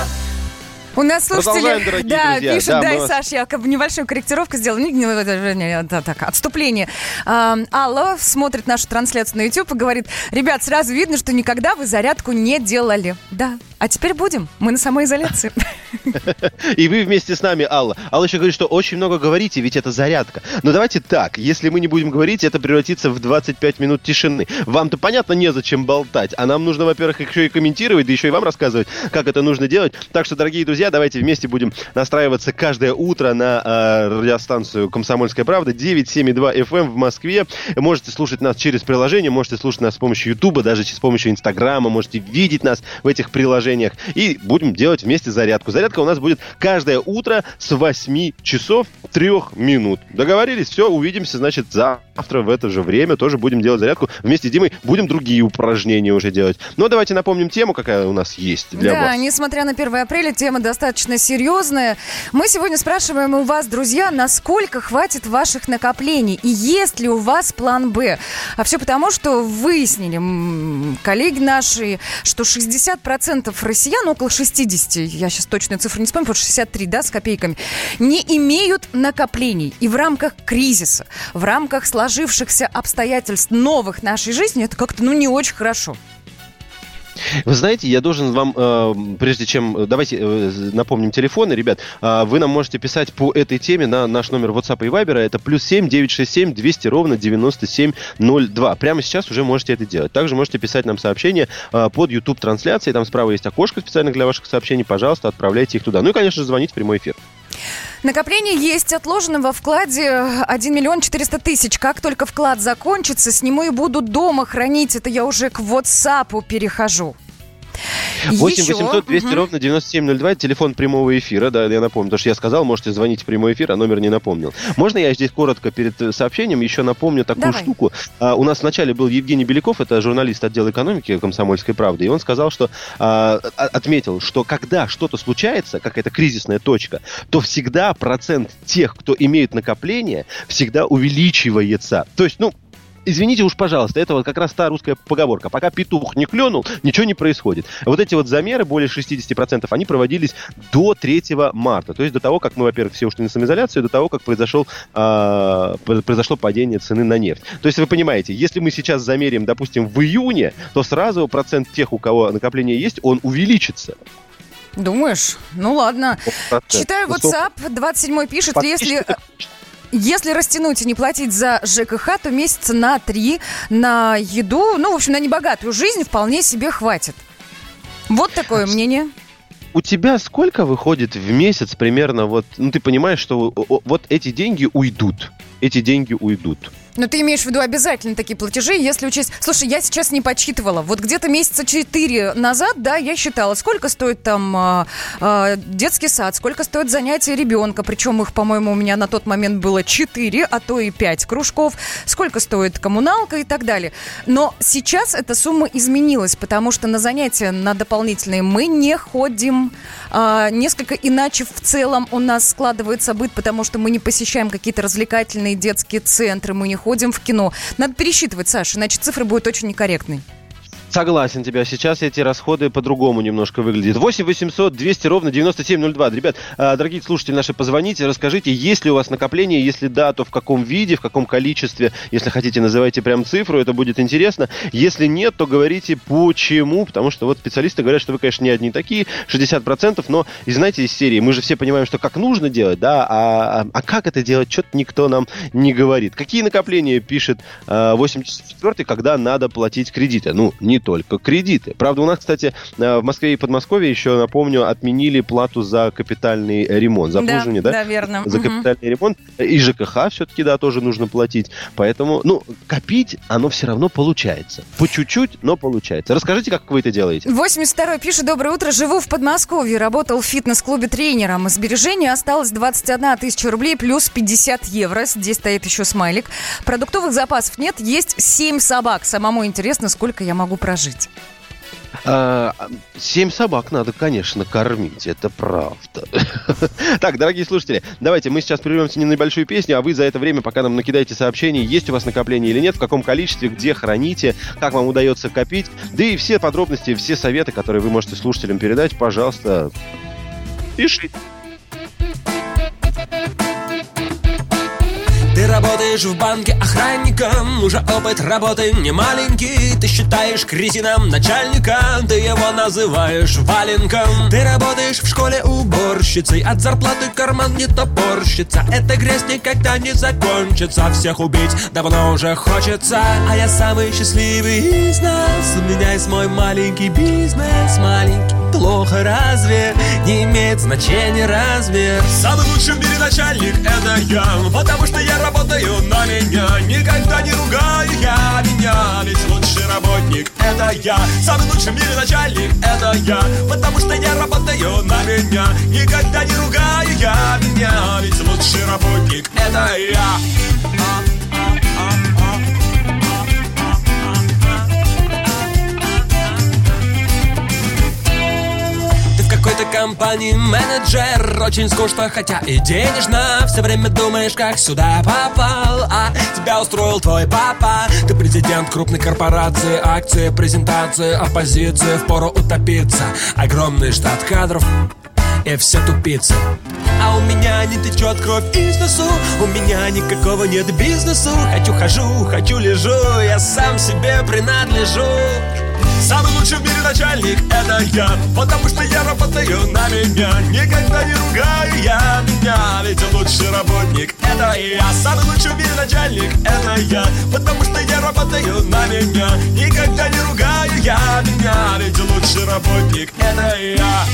Speaker 1: У нас слушатели
Speaker 2: дорогие
Speaker 1: да,
Speaker 2: друзья.
Speaker 1: пишут,
Speaker 2: Да,
Speaker 1: дай,
Speaker 2: мы вас-
Speaker 1: Саш, я как бы небольшую корректировку сделала. Не, не, не, не, да, так, отступление. А, Алла смотрит нашу трансляцию на YouTube и говорит, ребят, сразу видно, что никогда вы зарядку не делали. Да, а теперь будем. Мы на самоизоляции. [LAUGHS]
Speaker 2: И вы вместе с нами, Алла. Алла еще говорит, что очень много говорите, ведь это зарядка. Но давайте так, если мы не будем говорить, это превратится в 25 минут тишины. Вам-то понятно, незачем болтать, а нам нужно, во-первых, еще и комментировать, да еще и вам рассказывать, как это нужно делать. Так что, дорогие друзья, давайте вместе будем настраиваться каждое утро на э, радиостанцию «Комсомольская правда» 972 FM в Москве. Можете слушать нас через приложение, можете слушать нас с помощью Ютуба, даже с помощью Инстаграма, можете видеть нас в этих приложениях. И будем делать вместе зарядку. Зарядка у нас будет каждое утро с 8 часов 3 минут. Договорились? Все, увидимся, значит, завтра в это же время тоже будем делать зарядку. Вместе с Димой будем другие упражнения уже делать. Но давайте напомним тему, какая у нас есть для
Speaker 1: да,
Speaker 2: вас.
Speaker 1: несмотря на 1 апреля, тема достаточно серьезная. Мы сегодня спрашиваем у вас, друзья, насколько хватит ваших накоплений и есть ли у вас план «Б». А все потому, что выяснили коллеги наши, что 60% россиян, около 60, я сейчас точную цифру не вспомню, потому что 63, да, с копейками, не имеют накоплений. И в рамках кризиса, в рамках сложившихся обстоятельств новых нашей жизни, это как-то, ну, не очень хорошо.
Speaker 2: Вы знаете, я должен вам, э, прежде чем... Давайте э, напомним телефоны, ребят. Э, вы нам можете писать по этой теме на наш номер WhatsApp и Viber. Это плюс 7 967 200 ровно 9702. Прямо сейчас уже можете это делать. Также можете писать нам сообщения э, под YouTube-трансляцией. Там справа есть окошко специально для ваших сообщений. Пожалуйста, отправляйте их туда. Ну и, конечно же, звоните в прямой эфир.
Speaker 1: Накопление есть отложено во вкладе 1 миллион 400 тысяч. Как только вклад закончится, сниму и буду дома хранить. Это я уже к WhatsApp перехожу.
Speaker 2: 8
Speaker 1: Еще?
Speaker 2: 800 200
Speaker 1: Мгм.
Speaker 2: ровно 9702, это телефон прямого эфира, да, я напомню, потому что я сказал, можете звонить в прямой эфир, а номер не напомнил. Можно я здесь коротко перед э, сообщением еще напомню такую
Speaker 1: Давай.
Speaker 2: штуку? А, у нас вначале был Евгений Беляков, это журналист отдела экономики «Комсомольской правды», и он сказал, что а, а- отметил, что когда что-то случается, какая-то кризисная точка, то всегда процент тех, кто имеет накопление, всегда увеличивается. То есть, ну, Извините уж, пожалуйста, это вот как раз та русская поговорка. Пока петух не клюнул, ничего не происходит. Вот эти вот замеры, более 60%, они проводились до 3 марта. То есть до того, как мы, во-первых, все ушли на самоизоляцию, до того, как произошел, п- произошло падение цены на нефть. То есть вы понимаете, если мы сейчас замерим, допустим, в июне, то сразу процент тех, у кого накопление есть, он увеличится.
Speaker 1: Думаешь? Ну ладно.
Speaker 2: Процент.
Speaker 1: Читаю
Speaker 2: Ну,
Speaker 1: WhatsApp. 27 пишет, если... Если растянуть и не платить за ЖКХ, то месяца на три на еду, ну, в общем, на небогатую жизнь вполне себе хватит. Вот такое мнение.
Speaker 2: у тебя сколько выходит в месяц примерно вот, ну ты понимаешь, что вот эти деньги уйдут, эти деньги уйдут.
Speaker 1: Но ты имеешь в виду обязательно такие платежи, если учесть... Слушай, я сейчас не подсчитывала. Вот где-то месяца четыре назад, да, я считала, сколько стоит там а, детский сад, сколько стоит занятие ребенка. Причем их, по-моему, у меня на тот момент было четыре, а то и пять кружков. Сколько стоит коммуналка и так далее. Но сейчас эта сумма изменилась, потому что на занятия на дополнительные мы не ходим. А, несколько иначе в целом у нас складывается быт, потому что мы не посещаем какие-то развлекательные детские центры, мы не ходим в кино. Надо пересчитывать, Саша, иначе цифра будет очень некорректной.
Speaker 2: Согласен тебя. Сейчас эти расходы по-другому немножко выглядят. 8 800 200 ровно 9702. Ребят, а, дорогие слушатели наши, позвоните, расскажите, есть ли у вас накопление, если да, то в каком виде, в каком количестве. Если хотите, называйте прям цифру, это будет интересно. Если нет, то говорите почему, потому что вот специалисты говорят, что вы, конечно, не одни такие, 60%, но, и знаете, из серии, мы же все понимаем, что как нужно делать, да, а, а, а как это делать, что-то никто нам не говорит. Какие накопления пишет э, 84-й, когда надо платить кредиты? Ну, не только кредиты. Правда, у нас, кстати, э, в Москве и Подмосковье еще, напомню, отменили плату за капитальный ремонт, за обслуживание, да?
Speaker 1: Да, верно.
Speaker 2: За
Speaker 1: Мгм.
Speaker 2: капитальный ремонт. И ЖКХ все-таки, да, тоже нужно платить. Поэтому, ну, копить, оно все равно получается. По чуть-чуть, но получается. Расскажите, как вы это делаете.
Speaker 1: 82-й пишет, доброе утро, живу в Подмосковье, работал в фитнес-клубе тренером. Из сбережения осталось 21 тысяча рублей плюс 50 евро. Здесь стоит еще смайлик. Продуктовых запасов нет, есть 7 собак. Самому интересно, сколько я могу прожить.
Speaker 2: А, Семь собак надо, конечно, кормить, это правда. [LAUGHS] Так, дорогие слушатели, давайте мы сейчас прервемся на небольшую песню, а вы за это время, пока нам накидаете сообщений, есть у вас накопление или нет, в каком количестве, где храните, как вам удается копить, да и все подробности, все советы, которые вы можете слушателям передать, пожалуйста, пишите.
Speaker 14: Ты работаешь в банке охранником Уже опыт работы не маленький. Ты считаешь кретином начальника Ты его называешь валенком. Ты работаешь в школе уборщицей От зарплаты карман не топорщится. Эта грязь никогда не закончится Всех убить давно уже хочется. А я самый счастливый из нас У меня есть мой маленький бизнес Маленький, плохо разве Не имеет значения размер Самый лучший в мире начальник это я Потому что я работаю на меня. Никогда не ругаю я меня Ведь лучший работник это я. Самый лучший в мире начальник это я Потому что я работаю на меня. Никогда не ругаю я меня Ведь лучший работник это я какой-то компании менеджер. Очень скучно, хотя и денежно. Все время думаешь, как сюда попал. А тебя устроил твой папа. Ты президент крупной корпорации. Акции, презентации, оппозиции. Впору утопиться. Огромный штат кадров. И все тупицы А у меня не течет кровь из носу. У меня никакого нет бизнесу. Хочу хожу, хочу лежу Я сам себе принадлежу Самый лучший в мире начальник это я. Потому что я работаю на меня. Никогда не ругаю я меня Ведь лучший работник это я. Самый лучший в мире начальник это я. Потому что я работаю на меня. Никогда не ругаю я меня Ведь лучший работник это я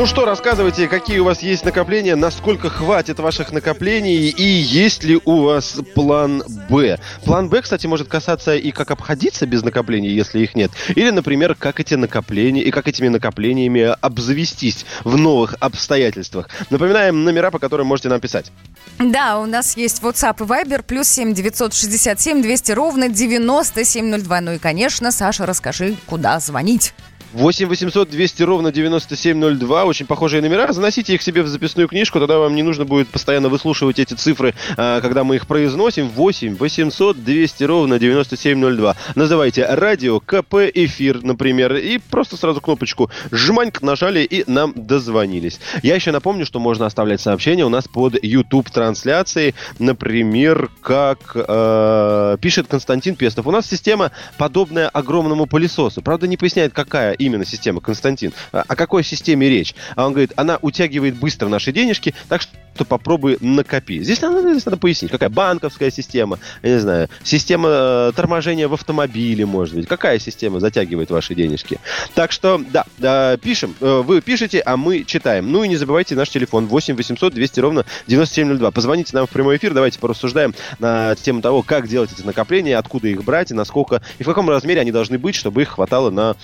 Speaker 2: Ну что, рассказывайте, какие у вас есть накопления, насколько хватит ваших накоплений и есть ли у вас план Б. План Б, кстати, может касаться и как обходиться без накоплений, если их нет, или, например, как эти накопления и как этими накоплениями обзавестись в новых обстоятельствах. Напоминаем номера, по которым можете нам писать.
Speaker 1: Да, у нас есть WhatsApp и Viber, плюс 7 967 200 ровно 9702. Ну и, конечно, Саша, расскажи, куда звонить.
Speaker 2: 8 800 200 ровно 9702. Очень похожие номера. Заносите их себе в записную книжку, тогда вам не нужно будет постоянно выслушивать эти цифры, а, когда мы их произносим. 8 800 200 ровно 9702. Называйте радио КП эфир, например, и просто сразу кнопочку «Жманьк» нажали и нам дозвонились. Я еще напомню, что можно оставлять сообщения у нас под YouTube-трансляцией, например, как э, пишет Константин Пестов. У нас система подобная огромному пылесосу. Правда, не поясняет, какая именно система, Константин. А О какой системе речь? А он говорит, она утягивает быстро наши денежки, так что попробуй накопи. Здесь надо, здесь надо пояснить, какая банковская система, я не знаю, система э, торможения в автомобиле, может быть. Какая система затягивает ваши денежки? Так что, да, да, пишем. Э, Вы пишете, а мы читаем. Ну и не забывайте наш телефон 8 800 200 ровно 9702. Позвоните нам в прямой эфир, давайте порассуждаем на тему того, как делать эти накопления, откуда их брать и насколько, и в каком размере они должны быть, чтобы их хватало на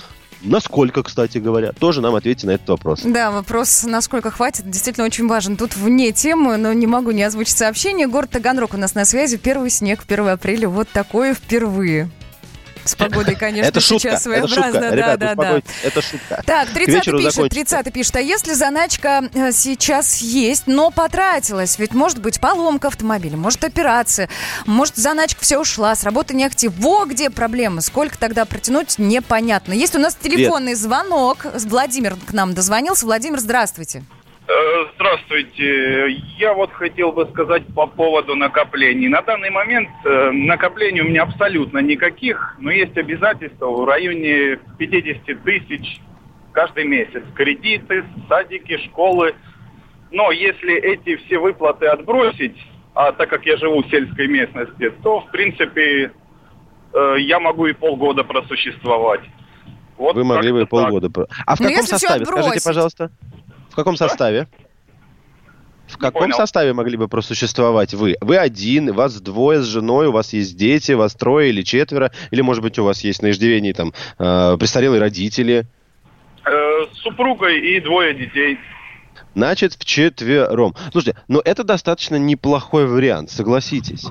Speaker 2: Насколько, кстати говоря? Тоже нам ответьте на этот вопрос.
Speaker 1: Да, вопрос, насколько хватит, действительно очень важен. Тут вне темы, но не могу не озвучить сообщение. Город Таганрог у нас на связи. Первый снег 1 апреля. Вот такое впервые. С погодой, конечно,
Speaker 2: Это шутка,
Speaker 1: сейчас
Speaker 2: это
Speaker 1: своеобразно.
Speaker 2: шутка.
Speaker 1: Да,
Speaker 2: Ребята,
Speaker 1: да, да.
Speaker 2: это шутка.
Speaker 1: Так,
Speaker 2: К
Speaker 1: 30
Speaker 2: вечеру
Speaker 1: пишет,
Speaker 2: закончится.
Speaker 1: 30 пишет, а если заначка э, сейчас есть, но потратилась, ведь может быть поломка автомобиля, может операция, может заначка все ушла, с работы не актив. Во где проблема, сколько тогда протянуть, непонятно. Есть у нас телефонный звонок, Владимир к нам дозвонился. Владимир, здравствуйте.
Speaker 15: Э, Здравствуйте. Я вот хотел бы сказать по поводу накоплений. На данный момент э, накоплений у меня абсолютно никаких, но есть обязательства в районе 50 тысяч каждый месяц. Кредиты, садики, школы. Но если эти все выплаты отбросить, а так как я живу в сельской местности, то, в принципе, э, я могу и полгода просуществовать. Вот
Speaker 2: Вы могли бы
Speaker 15: так.
Speaker 2: полгода... про- А в
Speaker 15: Ну,
Speaker 2: каком составе? Скажите, пожалуйста. В каком составе? В каком
Speaker 15: понял.
Speaker 2: составе могли бы просуществовать вы? Вы один, вас двое с женой, у вас есть дети, вас трое или четверо, или, может быть, у вас есть на иждивении там э, престарелые родители.
Speaker 15: Э, С супругой и двое детей.
Speaker 2: Значит, вчетвером. Слушайте, но это достаточно неплохой вариант, согласитесь.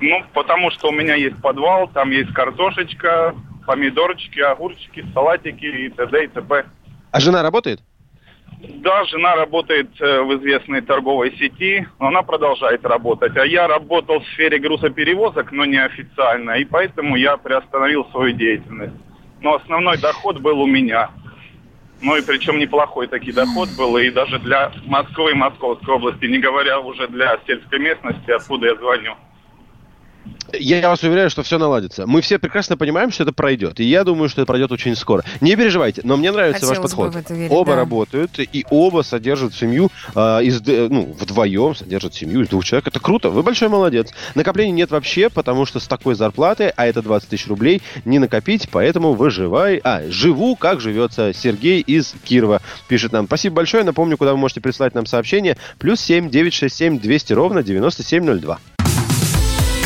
Speaker 15: Ну, потому что у меня есть подвал, там есть картошечка, помидорчики, огурчики, салатики и т.д. и т.п.
Speaker 2: А жена работает?
Speaker 15: Да, жена работает э, в известной торговой сети, но она продолжает работать. А я работал в сфере грузоперевозок, но неофициально, и поэтому я приостановил свою деятельность. Но основной доход был у меня. Ну и причем неплохой таки доход был, и даже для Москвы и Московской области, не говоря уже для сельской местности, откуда я звоню.
Speaker 2: Я вас уверяю, что все наладится. Мы все прекрасно понимаем, что это пройдет. И я думаю, что это пройдет очень скоро. Не переживайте, но мне нравится ваш
Speaker 1: Хотелось бы
Speaker 2: подход.
Speaker 1: верить,
Speaker 2: оба
Speaker 1: да.
Speaker 2: работают, и оба содержат семью а, из, ну, вдвоем содержат семью из двух человек. Это круто, вы большой молодец. Накоплений нет вообще, потому что с такой зарплатой, а это 20 тысяч рублей, не накопить, поэтому выживай. А, живу, как живется Сергей из Кирова. Пишет нам. Спасибо большое. Напомню, куда вы можете прислать нам сообщение. Плюс 7 967 200 ровно 9702.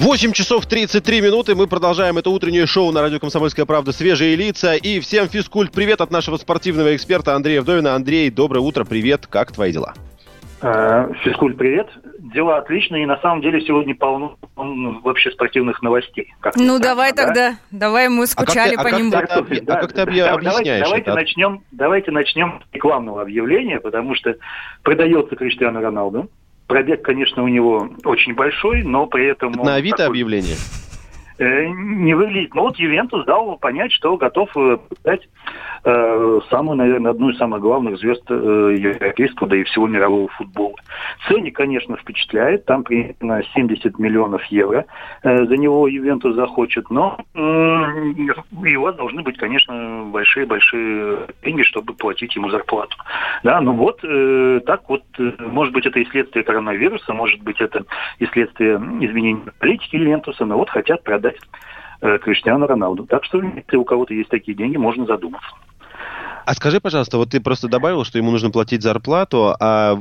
Speaker 2: 8 часов 33 минуты. Мы продолжаем это утреннее шоу на радио «Комсомольская правда». Свежие лица. И всем физкульт привет от нашего спортивного эксперта Андрея Вдовина. Андрей, доброе утро, привет. Как твои дела?
Speaker 16: Э, Физкульт, привет. Дела отличные, и на самом деле сегодня полно вообще спортивных новостей. Как
Speaker 1: Ну, давай
Speaker 16: да?
Speaker 1: тогда. Давай, мы скучали
Speaker 2: а
Speaker 1: по
Speaker 2: как
Speaker 1: ним.
Speaker 2: ты- а как ты- а как ты объя-
Speaker 16: Да,
Speaker 2: объясняешь
Speaker 16: давайте,
Speaker 2: это?
Speaker 16: Давайте начнем, давайте начнем с рекламного объявления, потому что продается Криштиану Роналду. Пробег, конечно, у него очень большой, но при этом...
Speaker 2: На Авито
Speaker 16: такой,
Speaker 2: объявление?
Speaker 16: э, не выглядит. Но вот Ювентус дал понять, что готов э, дать самую, наверное, одну из самых главных звезд э, европейского, да и всего мирового футбола. Ценник, конечно, впечатляет. Там примерно 70 миллионов евро э, за него Ювентус захочет. Но м, его должны быть, конечно, большие-большие деньги, чтобы платить ему зарплату. Да, ну вот э, так вот, э, может быть, это и следствие коронавируса, может быть, это и следствие изменений политики Ювентуса, но вот хотят продать э, Криштиану Роналду. Так что, если у кого-то есть такие деньги, можно задуматься.
Speaker 2: А скажи, пожалуйста, вот ты просто добавил, что ему нужно платить зарплату, а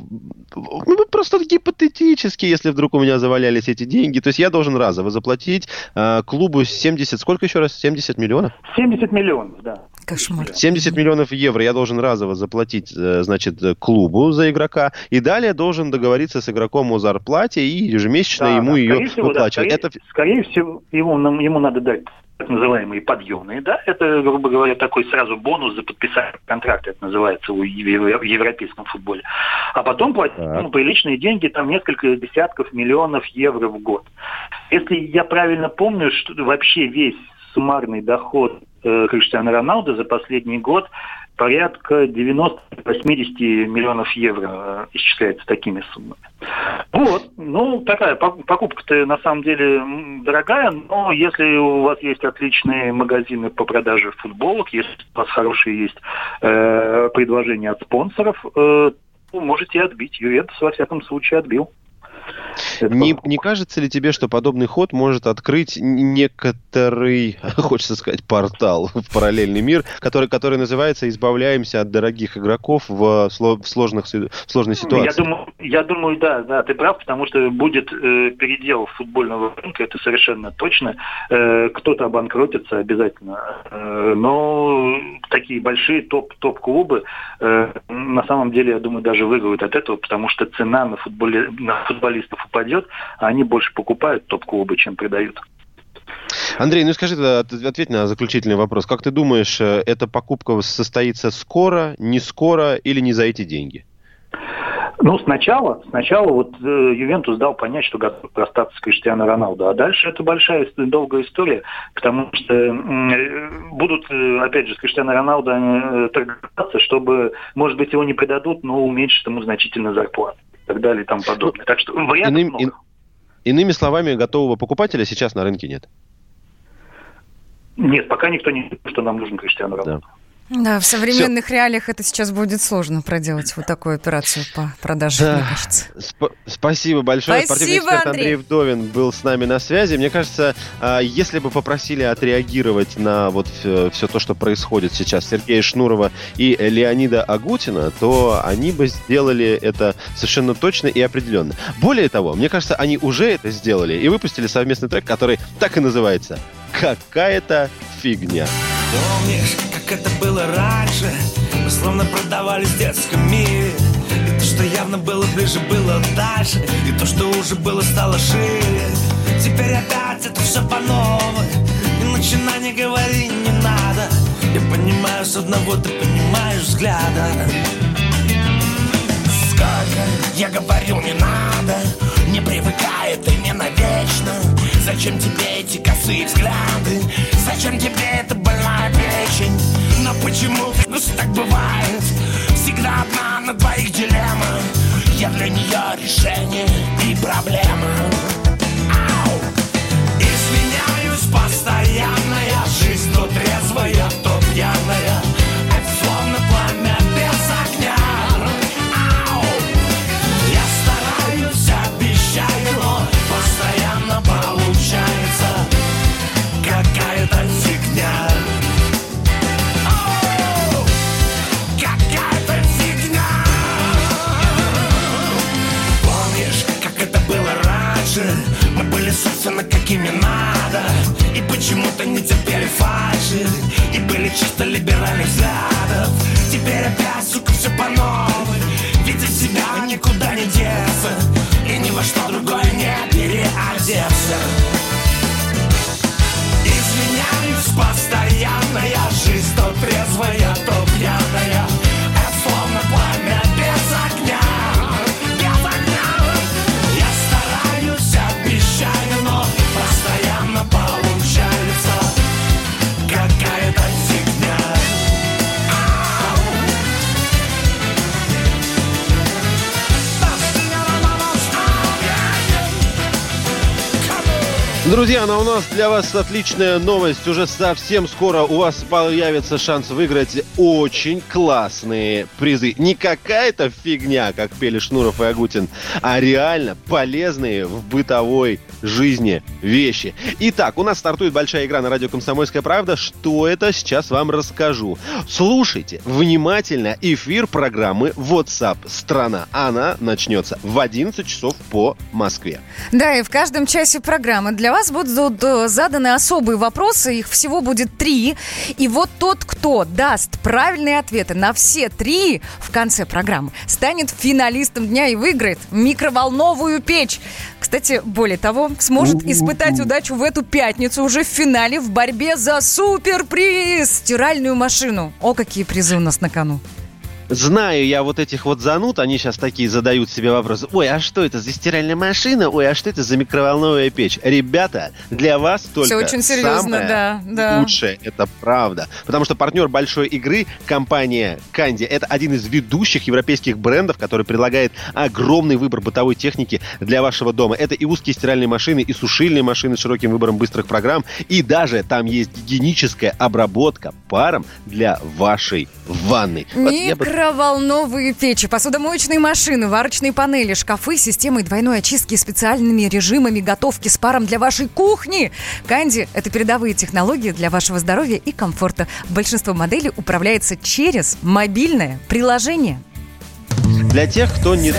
Speaker 2: ну, просто гипотетически, если вдруг у меня завалялись эти деньги, то есть я должен разово заплатить а, клубу 70, сколько еще раз? 70 миллионов?
Speaker 16: 70 миллионов, да.
Speaker 1: Кошмар.
Speaker 2: 70 миллионов евро я должен разово заплатить, э, значит, клубу за игрока, и далее должен договориться с игроком о зарплате и ежемесячно
Speaker 16: Да,
Speaker 2: ему
Speaker 16: да,
Speaker 2: ее
Speaker 16: скорее всего, да,
Speaker 2: выплачивать.
Speaker 16: скорее,
Speaker 2: Это
Speaker 16: скорее всего, ему, нам- ему надо дать так называемые подъемные, да, это, грубо говоря, такой сразу бонус за подписание контракта, это называется в европейском футболе. А потом платить ему приличные деньги, там несколько десятков миллионов евро в год. Если я правильно помню, что вообще весь суммарный доход э, Криштиану Роналду за последний год порядка 90-80 миллионов евро э, исчисляется такими суммами. Вот, ну, такая покупка-то на самом деле дорогая, но если у вас есть отличные магазины по продаже футболок, если у вас хорошие есть э, предложения от спонсоров, э, можете отбить. Ювентус, во всяком случае, отбил.
Speaker 2: Не, не кажется ли тебе, что подобный ход может открыть некоторый, [LAUGHS] хочется сказать, портал в параллельный мир, который, который называется «Избавляемся от дорогих игроков в, сложных, в сложной ситуации»?
Speaker 16: Я думаю, я думаю, да, да, ты прав, потому что будет э, передел футбольного рынка, это совершенно точно. Э, кто-то обанкротится обязательно. Э, но такие большие топ, топ-клубы э, на самом деле, я думаю, даже выиграют от этого, потому что цена на, футболе, на футболистов упадет, а они больше покупают топ-клубы, чем продают.
Speaker 2: Андрей, ну скажи, ответь на заключительный вопрос. Как ты думаешь, э, эта покупка состоится скоро, не скоро или не за эти деньги?
Speaker 16: Ну, сначала, сначала вот э, Ювентус дал понять, что готов расстаться с Криштиано Роналдо. А дальше это большая долгая история, потому что э, будут, э, опять же, с Криштиано Роналдо э, торговаться, чтобы, может быть, его не предадут, но уменьшить ему значительно зарплату так далее и тому подобное. Так что вариантов Иным, много.
Speaker 2: Иными словами, готового покупателя сейчас на рынке нет?
Speaker 16: Нет, пока никто не что нам нужен Криштиано Роналдо. Да.
Speaker 1: Да, в современных Все. реалиях это сейчас будет сложно проделать вот такую операцию по продаже, да. мне кажется.
Speaker 2: Сп- спасибо большое.
Speaker 1: Спасибо, Спортивный
Speaker 2: эксперт Андрей. Андрей Вдовин был с нами на связи. Мне кажется, а, если бы попросили отреагировать на вот все то, что происходит сейчас Сергея Шнурова и Леонида Агутина, то они бы сделали это совершенно точно и определенно. Более того, мне кажется, они уже это сделали и выпустили совместный трек, который так и называется «Какая-то фигня».
Speaker 10: Помнишь, как это было раньше? Мы словно продавались в детском мире. И то, что явно было ближе, было дальше. И то, что уже было, стало шире. Теперь опять это все по новой. Не начинай, не говори, не надо. Я понимаю с одного, ты понимаешь взгляда. Сколько я говорю, не надо. Не не навечно Зачем тебе эти косые взгляды? Зачем тебе это больная печень? Но почему ну, так бывает? Всегда одна на двоих дилемма Я для нее решение и проблема Ау! Извиняюсь постоянно Я жизнь то трезвая, то пьяная почему-то не терпели фальши И были чисто либеральных взглядов. Теперь опять, сука, все по новой. Видя себя никуда не деться И ни во что другое не переодеться. Извиняюсь постоянно Я жизнь то трезвая,
Speaker 2: Друзья, ну у нас для вас отличная новость. Уже совсем скоро у вас появится шанс выиграть очень классные призы. Не какая-то фигня, как пели Шнуров и Агутин, а реально полезные в бытовой жизни вещи. Итак, у нас стартует большая игра на радио «Комсомольская правда». Что это, сейчас вам расскажу. Слушайте внимательно эфир программы WhatsApp страна. Она начнется в 11 часов по Москве.
Speaker 1: Да, и в каждом часе программы для вас будут э, заданы особые вопросы. Их всего будет три. И вот тот, кто даст правильные ответы на все три в конце программы, станет финалистом дня и выиграет микроволновую печь. Кстати, более того, сможет испытать удачу в эту пятницу уже в финале в борьбе за суперприз – стиральную машину. О, какие призы у нас на кону.
Speaker 2: Знаю я вот этих вот зануд, они сейчас такие задают себе вопросы. Ой, а что это за стиральная машина? Ой, а что это за микроволновая печь? Ребята, для вас только
Speaker 1: Все очень серьезно,
Speaker 2: самое
Speaker 1: да, да.
Speaker 2: лучшее. Это правда. Потому что партнер большой игры, компания Канди, это один из ведущих европейских брендов, который предлагает огромный выбор бытовой техники для вашего дома. Это и узкие стиральные машины, и сушильные машины с широким выбором быстрых программ, и даже там есть гигиеническая обработка паром для вашей ванной. Вот я бы
Speaker 1: Микроволновые печи, посудомоечные машины, варочные панели, шкафы, системой двойной очистки специальными режимами готовки с паром для вашей кухни. Канди – это передовые технологии для вашего здоровья и комфорта. Большинство моделей управляется через мобильное приложение.
Speaker 2: Для тех, кто не...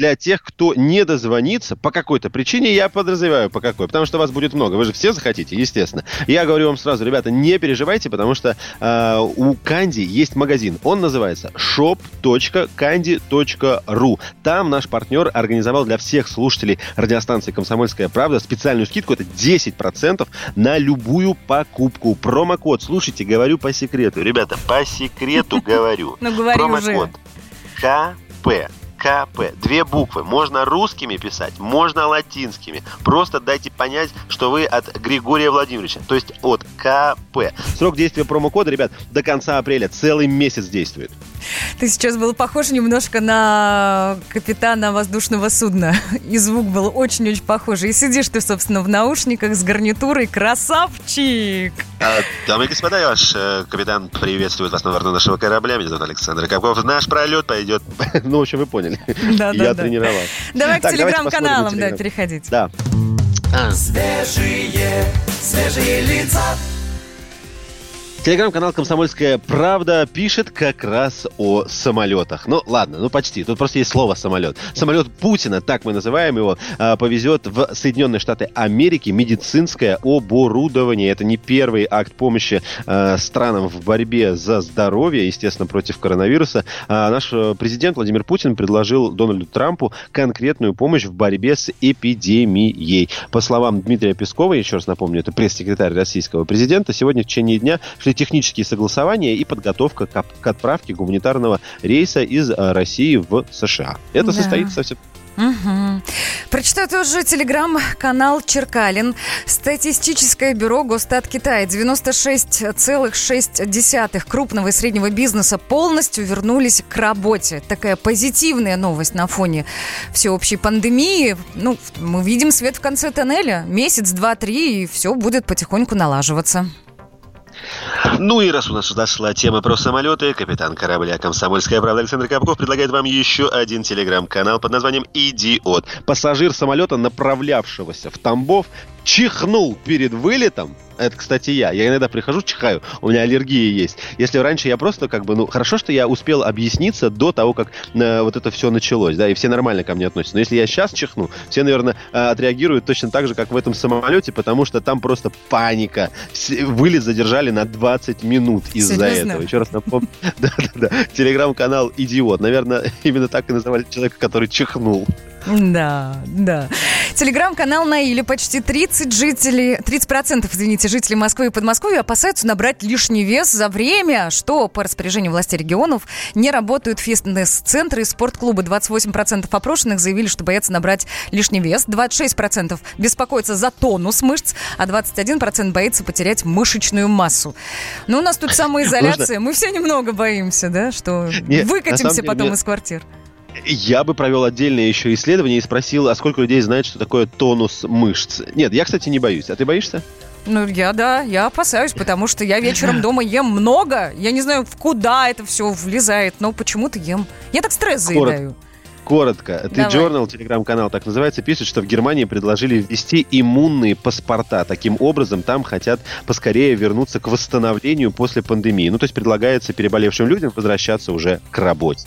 Speaker 2: Для тех, кто не дозвонится по какой-то причине, я подразумеваю, по какой, потому что вас будет много. Вы же все захотите, естественно. Я говорю вам сразу, ребята, не переживайте, потому что э, у Канди есть магазин. Он называется shop.candy.ru. Там наш партнер организовал для всех слушателей радиостанции «Комсомольская правда» специальную скидку. Это 10% на любую покупку. Промокод, слушайте, говорю по секрету. Ребята, по секрету [LAUGHS] говорю.
Speaker 1: Ну, говори уже.
Speaker 2: Промокод КП. КП. Две буквы. Можно русскими писать, можно латинскими. Просто дайте понять, что вы от Григория Владимировича, то есть от КП. Срок действия промокода, ребят, до конца апреля. Целый месяц действует.
Speaker 1: Ты сейчас был похож немножко на капитана воздушного судна. И звук был очень-очень похожий. И сидишь ты, собственно, в наушниках с гарнитурой. Красавчик!
Speaker 2: А, дамы и господа, я ваш э, капитан приветствует вас на борту нашего корабля. Меня зовут Александр Капков. Наш пролет пойдет... [LAUGHS] ну, в общем, вы поняли.
Speaker 1: Да,
Speaker 2: я
Speaker 1: да, да.
Speaker 2: тренировал.
Speaker 1: Давай к
Speaker 2: Так,
Speaker 1: телеграм-каналам, да, переходить.
Speaker 2: Да.
Speaker 10: Свежие, свежие лица.
Speaker 2: Телеграм-канал «Комсомольская правда» пишет как раз о самолетах. Ну, ладно, ну почти. Тут просто есть слово «самолет». Самолет Путина, так мы называем его, а, повезет в Соединенные Штаты Америки медицинское оборудование. Это не первый акт помощи а, странам в борьбе за здоровье, естественно, против коронавируса. А Наш э, президент Владимир Путин предложил Дональду Трампу конкретную помощь в борьбе с эпидемией. По словам Дмитрия Пескова, еще раз напомню, это пресс-секретарь российского президента, сегодня в течение дня технические согласования и подготовка к, к отправке гуманитарного рейса из э, России в США. Это
Speaker 1: Да.
Speaker 2: состоится совсем
Speaker 1: Мгм. Прочитаю тоже телеграм-канал Черкалин. Статистическое бюро Госстат Китая. 96,6 крупного и среднего бизнеса полностью вернулись к работе. Такая позитивная новость на фоне всеобщей пандемии. Ну, мы видим свет в конце тоннеля. Месяц, два, три, и все будет потихоньку налаживаться.
Speaker 2: Ну и раз у нас зашла тема про самолеты, капитан корабля «Комсомольская правда» Александр Капков предлагает вам еще один телеграм-канал под названием «Идиот». Пассажир самолета, направлявшегося в Тамбов, чихнул перед вылетом. Это, кстати, я. Я иногда прихожу, чихаю. У меня аллергия есть. Если раньше я просто как бы, ну, хорошо, что я успел объясниться до того, как э, вот это все началось, да, и все нормально ко мне относятся. Но если я сейчас чихну, все, наверное, э, отреагируют точно так же, как в этом самолете, потому что там просто паника. Вылет задержали на 20 минут из-за этого. Еще раз напомню. [LAUGHS] Да-да-да. Телеграм-канал «Идиот». Наверное, [LAUGHS] именно так и называли человека, который чихнул.
Speaker 1: Да, да. Телеграм-канал Наили. Почти 30 жителей, 30%, извините, жителей Москвы и Подмосковья опасаются набрать лишний вес за время, что по распоряжению властей регионов не работают фитнес-центры и спортклубы. 28% опрошенных заявили, что боятся набрать лишний вес. 26% беспокоятся за тонус мышц, а 21% боится потерять мышечную массу. Но у нас тут самоизоляция. Мы все немного боимся, да, что выкатимся потом из квартир.
Speaker 2: Я бы провел отдельное еще исследование и спросил, а сколько людей знает, что такое тонус мышц. Нет, я, кстати, не боюсь. А ты боишься?
Speaker 1: Ну, я, да, я опасаюсь, потому что я вечером [LAUGHS] дома ем много. Я не знаю, в куда это все влезает, но почему-то ем. Я так стресс заедаю.
Speaker 2: Коротко. Ты. Journal, телеграм-канал так называется, пишет, что в Германии предложили ввести иммунные паспорта. Таким образом, там хотят поскорее вернуться к восстановлению после пандемии. Ну, то есть предлагается переболевшим людям возвращаться уже к работе.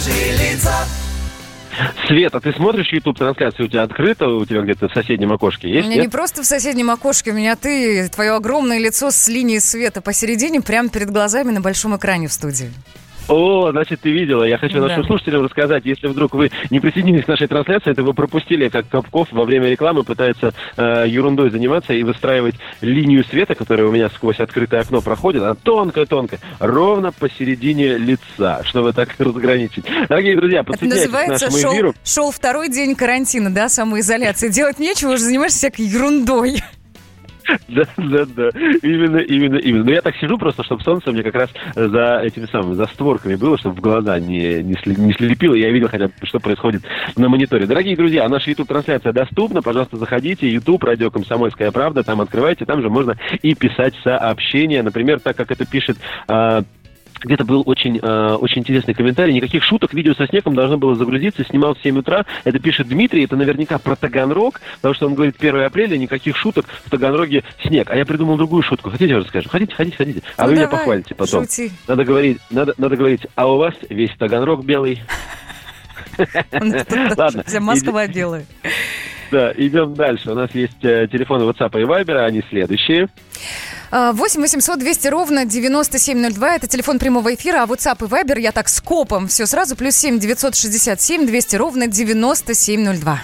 Speaker 17: Свежие лица.
Speaker 18: Света, ты смотришь YouTube трансляцию, у тебя открыто, у тебя где-то в соседнем окошке
Speaker 1: У
Speaker 18: есть?
Speaker 1: меня
Speaker 18: нет?
Speaker 1: не просто в соседнем окошке, у меня ты, твое огромное лицо с линией света посередине, прямо перед глазами на большом экране в студии.
Speaker 18: О, значит, ты видела. Я хочу
Speaker 1: Да.
Speaker 18: нашим слушателям рассказать, если вдруг вы не присоединились к нашей трансляции, это вы пропустили, как Капков во время рекламы пытается э, ерундой заниматься и выстраивать линию света, которая у меня сквозь открытое окно проходит, она тонкая-тонкая, ровно посередине лица, чтобы так разграничить. Дорогие друзья,
Speaker 1: Это
Speaker 18: подсоединяйтесь к
Speaker 1: называется
Speaker 18: нашему
Speaker 1: шел,
Speaker 18: эфиру.
Speaker 1: шел второй день карантина, да, самоизоляции. Делать нечего, уже занимаешься всякой ерундой.
Speaker 18: Да, да, да. Именно, именно, именно. Но я так сижу просто, чтобы солнце мне как раз за этими самыми, за створками было, чтобы в глаза не, не, слепило. Я видел хотя бы, что происходит на мониторе. Дорогие друзья, наша YouTube-трансляция доступна. Пожалуйста, заходите. YouTube, радио «Комсомольская правда». Там открывайте. Там же можно и писать сообщения. Например, так как это пишет... а, где-то был очень, э, очень интересный комментарий. Никаких шуток. Видео со снегом должно было загрузиться. Снимал в 7 утра. Это пишет Дмитрий. Это наверняка про Таганрог. Потому что он говорит 1 апреля. Никаких шуток. В Таганроге снег. А я придумал другую шутку. Хотите, я расскажу? Хотите, хотите, хотите. А
Speaker 1: Ну,
Speaker 18: вы меня
Speaker 1: давай,
Speaker 18: похвалите потом.
Speaker 1: шути.
Speaker 18: Надо говорить, надо, надо говорить, а у вас весь Таганрог белый. [LAUGHS] Ладно.
Speaker 1: Вся Москва белая.
Speaker 18: Да, идем дальше. У нас есть э, телефоны WhatsApp и Viber, они следующие.
Speaker 1: А, 8 800 200 ровно 9702. Это телефон прямого эфира, а WhatsApp и Viber я так скопом. Все сразу. Плюс 7 967 200 ровно 9702.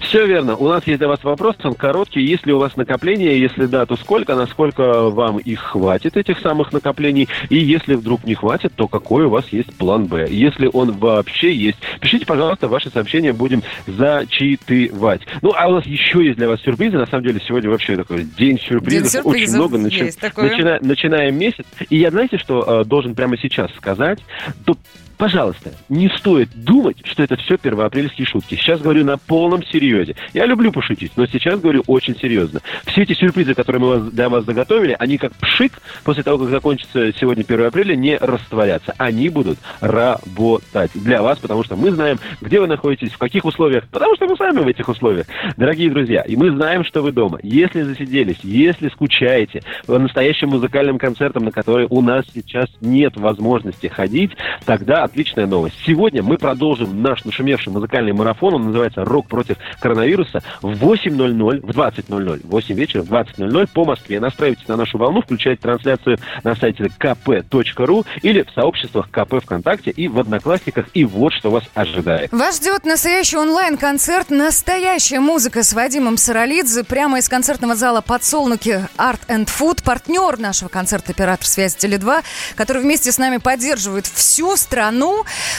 Speaker 18: Все верно. У нас есть для вас вопрос, он короткий. Есть ли у вас накопления? Если да, то сколько? Насколько вам их хватит, этих самых накоплений? И если вдруг не хватит, то какой у вас есть план Б? Если он вообще есть, пишите, пожалуйста, ваши сообщения, будем зачитывать. Ну, а у нас еще есть для вас сюрпризы. На самом деле, сегодня вообще такой день сюрпризов.
Speaker 1: День
Speaker 18: Очень
Speaker 1: сюрпризов
Speaker 18: много. Начи- начина- Начинаем месяц. И я, знаете, что э, должен прямо сейчас сказать? То Пожалуйста, не стоит думать, что это все первоапрельские шутки. Сейчас говорю на полном серьезе. Я люблю пошутить, но сейчас говорю очень серьезно. Все эти сюрпризы, которые мы для вас заготовили, они как пшик после того, как закончится сегодня 1 апреля, не растворятся. Они будут работать для вас, потому что мы знаем, где вы находитесь, в каких условиях, потому что мы сами в этих условиях. Дорогие друзья, и мы знаем, что вы дома. Если засиделись, если скучаете по настоящим музыкальным концертам, на которые у нас сейчас нет возможности ходить, тогда отличная новость. Сегодня мы продолжим наш нашумевший музыкальный марафон. Он называется «Рок против коронавируса» в 8.00, в 20.00, 8 вечера, в 20.00 по Москве. Настраивайтесь на нашу волну, включайте трансляцию на сайте kp.ru или в сообществах КП ВКонтакте и в Одноклассниках. И вот что вас ожидает.
Speaker 1: Вас ждет настоящий онлайн-концерт «Настоящая музыка» с Вадимом Саралидзе прямо из концертного зала «Подсолнуки Art and Food». Партнер нашего концерта «Оператор связи Теле2», который вместе с нами поддерживает всю страну.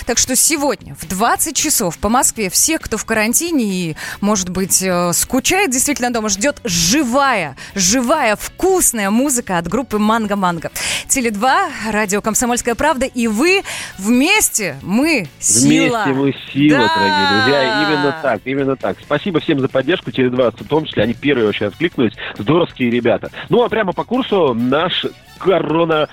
Speaker 1: Так что сегодня в 20 часов по Москве всех, кто в карантине и, может быть, э, скучает действительно дома, ждет живая, живая, вкусная музыка от группы «Манго Манго». Теле2, радио «Комсомольская правда» и вы вместе, мы сила.
Speaker 18: Вместе мы сила,
Speaker 1: Да.
Speaker 18: дорогие друзья. Именно так, именно так. Спасибо всем за поддержку, Теле2 в том числе. Они первые вообще откликнулись. Здоровские ребята. Ну, а прямо по курсу наш корона,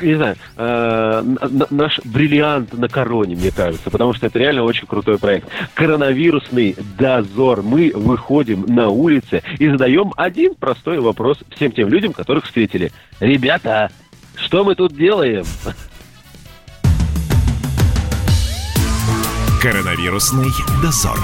Speaker 18: не знаю, э, наш бриллиант на короне, мне кажется, потому что это реально очень крутой проект. Коронавирусный дозор. Мы выходим на улицы и задаем один простой вопрос всем тем людям, которых встретили. Ребята, что мы тут делаем?
Speaker 4: Коронавирусный дозор.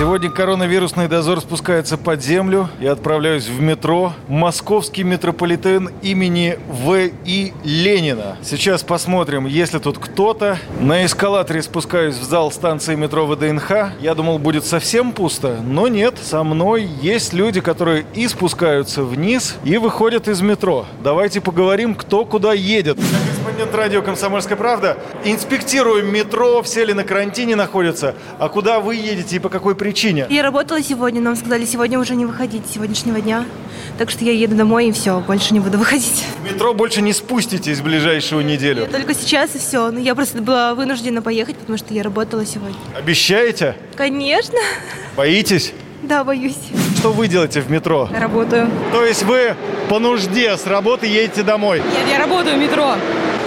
Speaker 19: Сегодня коронавирусный дозор спускается под землю. Я отправляюсь в метро. Московский метрополитен имени В.И. Ленина. Сейчас посмотрим, есть ли тут кто-то. На эскалаторе спускаюсь в зал станции метро ВДНХ. Я думал, будет совсем пусто, но нет. Со мной есть люди, которые и спускаются вниз, и выходят из метро. Давайте поговорим, кто куда едет. корреспондент радио «Комсомольская правда». Инспектируем метро, все ли на карантине находятся. А куда вы едете и по какой причине?
Speaker 20: Я работала сегодня, нам сказали сегодня уже не выходить, с сегодняшнего дня. Так что я еду домой и все, больше не буду [LAUGHS] выходить.
Speaker 19: В метро больше не спуститесь в ближайшую неделю.
Speaker 20: Только сейчас и все. Но я просто была вынуждена поехать, потому что я работала сегодня.
Speaker 19: Обещаете?
Speaker 20: Конечно.
Speaker 19: Боитесь?
Speaker 20: Да, боюсь.
Speaker 19: Что вы делаете в метро?
Speaker 20: Работаю.
Speaker 19: То есть вы по нужде с работы едете домой?
Speaker 20: Нет, я работаю в метро.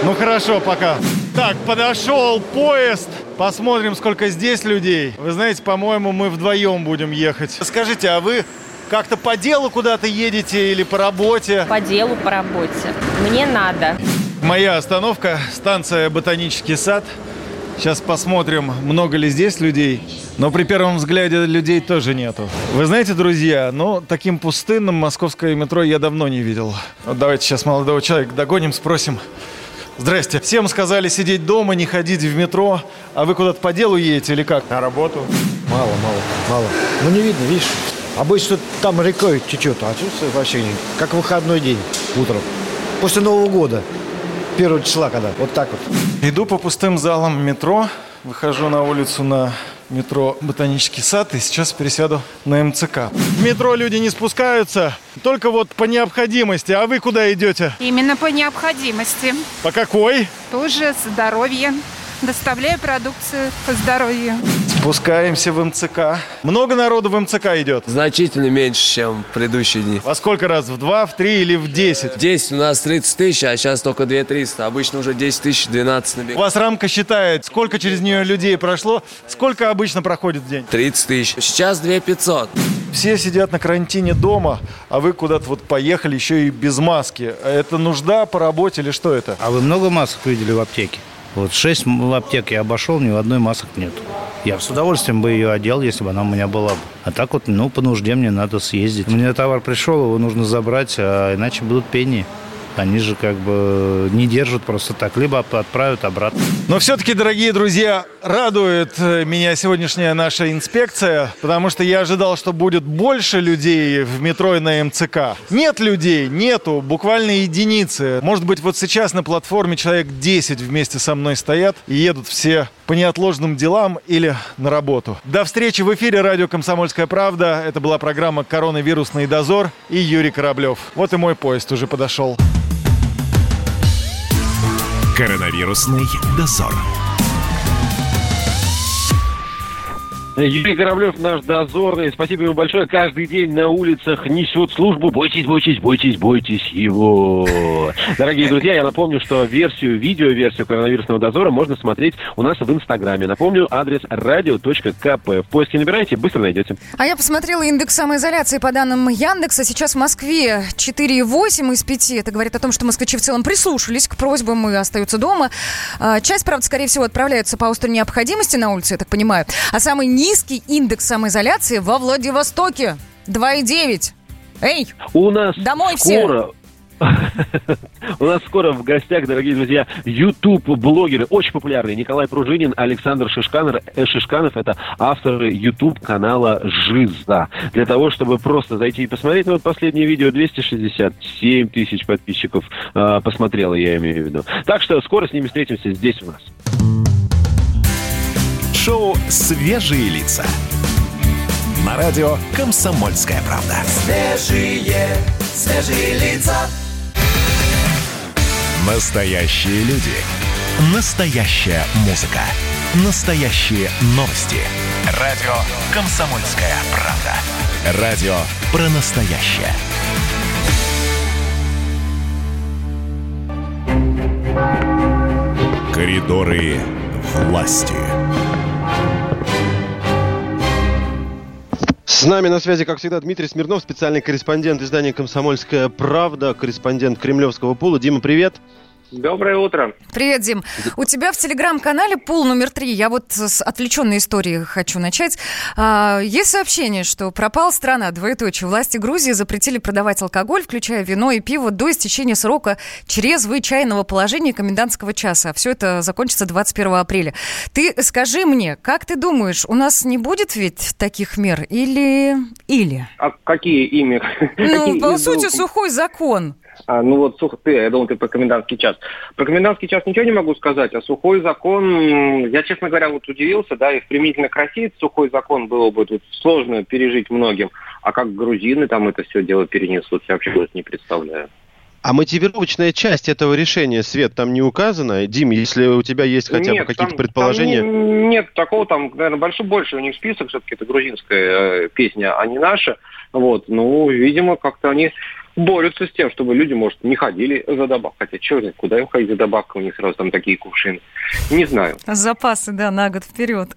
Speaker 19: Ну хорошо, пока. Так, подошел поезд. Посмотрим, сколько здесь людей. Вы знаете, по-моему, мы вдвоем будем ехать. Скажите, а вы как-то по делу куда-то едете или по работе?
Speaker 21: По делу, по работе. Мне надо.
Speaker 19: Моя остановка, станция «Ботанический сад». Сейчас посмотрим, много ли здесь людей. Но при первом взгляде людей тоже нету. Вы знаете, друзья, ну, таким пустынным московское метро я давно не видел. Вот давайте сейчас молодого человека догоним, спросим. Здрасте. Всем сказали сидеть дома, не ходить в метро. А вы куда-то по делу едете или как?
Speaker 22: На работу. Мало, мало, мало. Ну, не видно, видишь. Обычно там рекой течет, а тут вообще не. Как выходной день утром. После Нового года. Первого числа, когда. Вот так вот.
Speaker 19: Иду по пустым залам метро, выхожу на улицу на метро «Ботанический сад» и сейчас пересяду на МЦК. В метро люди не спускаются, только вот по необходимости. А вы куда идете?
Speaker 23: Именно по необходимости.
Speaker 19: По какой?
Speaker 23: Тоже здоровье. Доставляю продукцию по здоровью.
Speaker 19: Спускаемся в МЦК. Много народу в МЦК идет?
Speaker 24: Значительно меньше, чем в предыдущие дни.
Speaker 19: Во сколько раз? В два, в три или в десять?
Speaker 24: 10 у нас 30 тысяч, а сейчас только 2 300. Обычно уже 10 тысяч, 12
Speaker 19: У
Speaker 24: набег.
Speaker 19: вас рамка считает, сколько через нее людей прошло, сколько обычно проходит в день?
Speaker 24: 30 тысяч. Сейчас 2 500.
Speaker 19: Все сидят на карантине дома, а вы куда-то вот поехали еще и без маски. Это нужда по работе или что это?
Speaker 25: А вы много масок видели в аптеке? Вот шесть в аптеке я обошел, ни в одной масок нет. Я с удовольствием бы ее одел, если бы она у меня была бы. А так вот, ну, по нужде мне надо съездить. Мне товар пришел, его нужно забрать, а иначе будут пени. Они же как бы не держат просто так, либо отправят обратно.
Speaker 19: Но все-таки, дорогие друзья, радует э, меня сегодняшняя наша инспекция, потому что я ожидал, что будет больше людей в метро и на МЦК. Нет людей, нету, буквально единицы. Может быть, вот сейчас на платформе человек 10 вместе со мной стоят и едут все по неотложным делам или на работу. До встречи в эфире радио «Комсомольская правда». Это была программа «Коронавирусный дозор» и Юрий Кораблев. Вот и мой поезд уже подошел.
Speaker 4: Коронавирусный дозор.
Speaker 18: Юрий Кораблев, наш дозорный. Спасибо ему большое. Каждый день на улицах несет службу. Бойтесь, бойтесь, бойтесь, бойтесь его. Дорогие друзья, я напомню, что версию, видео-версию коронавирусного дозора можно смотреть у нас в Инстаграме. Напомню, адрес radio.kp. В поиске набираете, быстро найдете.
Speaker 1: А я посмотрела индекс самоизоляции по данным Яндекса. Сейчас в Москве 4,8 из 5. Это говорит о том, что москвичи в целом прислушались к просьбам и остаются дома. А, Часть, правда, скорее всего, отправляется по острой необходимости на улице, я так понимаю. А самый низкий индекс самоизоляции во Владивостоке 2,9. Эй,
Speaker 18: У нас
Speaker 1: Домой все.
Speaker 18: скоро... [LAUGHS] У нас скоро в гостях, дорогие друзья, YouTube-блогеры, очень популярные. Николай Пружинин, Александр Шишканов. Э, Шишканов – это авторы YouTube-канала «Жиза». Для того, чтобы просто зайти и посмотреть, ну вот последнее видео 267 тысяч подписчиков э, посмотрело, я имею в виду. Так что скоро с ними встретимся здесь у нас.
Speaker 4: Шоу «Свежие лица». На радио «Комсомольская правда».
Speaker 10: Свежие, свежие лица.
Speaker 4: Настоящие люди. Настоящая музыка. Настоящие новости. Радио «Комсомольская правда». Радио про настоящее. Коридоры власти.
Speaker 2: С нами на связи, как всегда, Дмитрий Смирнов, специальный корреспондент издания «Комсомольская правда», корреспондент Кремлевского пула. Дима, привет.
Speaker 26: Доброе утро.
Speaker 1: Привет, Дим. У тебя в телеграм-канале пул номер три. Я вот с отвлеченной истории хочу начать. А, есть сообщение, что пропала страна, двоеточие. Власти Грузии запретили продавать алкоголь, включая вино и пиво, до истечения срока чрезвычайного положения комендантского часа. Все это закончится 21 апреля. Ты скажи мне, как ты думаешь, у нас не будет ведь таких мер или... Или?
Speaker 26: А какие ими?
Speaker 1: Ну,
Speaker 26: Какие
Speaker 1: по сути, сухой закон.
Speaker 6: А, ну вот, сух, ты, я думал, ты про комендантский час. Про комендантский час ничего не могу сказать, а сухой закон, я, честно говоря, вот удивился, да, и применительно к России сухой закон было бы тут сложно пережить многим, а как грузины там это все дело перенесут, я вообще вот не представляю.
Speaker 2: А мотивировочная часть этого решения, Свет, там не указана? Дим, если у тебя есть хотя бы
Speaker 6: Нет,
Speaker 2: какие-то
Speaker 6: там-
Speaker 2: предположения...
Speaker 6: там не- нет такого, там, наверное, большой больше у них список, все-таки это грузинская э, песня, а не наша. Вот, ну, видимо, как-то они борются с тем, чтобы люди, может, не ходили за добавкой. Хотя, черт куда им ходить за добавкой, у них сразу там такие кувшины. Не знаю.
Speaker 1: Запасы, да, на год вперед.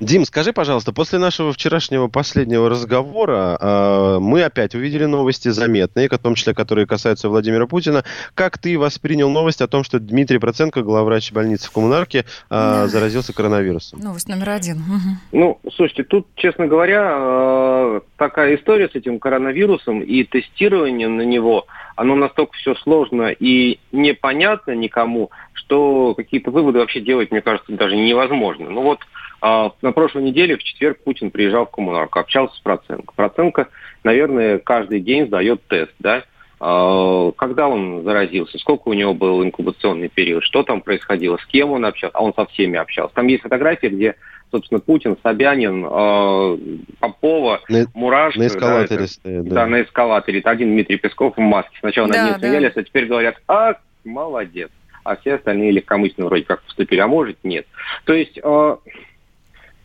Speaker 2: Дим, скажи, пожалуйста, после нашего вчерашнего последнего разговора э, мы опять увидели новости заметные, в том числе, которые касаются Владимира Путина. Как ты воспринял новость о том, что Дмитрий Проценко, главврач больницы в Коммунарке, э, заразился коронавирусом?
Speaker 1: Новость номер один. Мгм.
Speaker 6: Ну, слушайте, тут, честно говоря, э, такая история с этим коронавирусом и тестированием на него, оно настолько все сложно и непонятно никому, что какие-то выводы вообще делать, мне кажется, даже невозможно. Ну вот на прошлой неделе, в четверг, Путин приезжал в коммунарку, общался с Проценко. Проценко, наверное, каждый день сдает тест, да? А, Когда он заразился, сколько у него был инкубационный период, что там происходило, с кем он общался, а он со всеми общался. Там есть фотографии, где, собственно, Путин, Собянин, э, Попова,
Speaker 2: На-
Speaker 6: Мурашко.
Speaker 2: на эскалаторе
Speaker 6: да, это-
Speaker 2: стоят,
Speaker 6: да.
Speaker 2: да.
Speaker 6: на эскалаторе. Это один Дмитрий Песков в маске. Сначала
Speaker 1: Да,
Speaker 6: ним
Speaker 1: да.
Speaker 6: смеялись, а теперь говорят, а, молодец. А все остальные легкомысленно вроде как поступили, а может нет. То есть, э,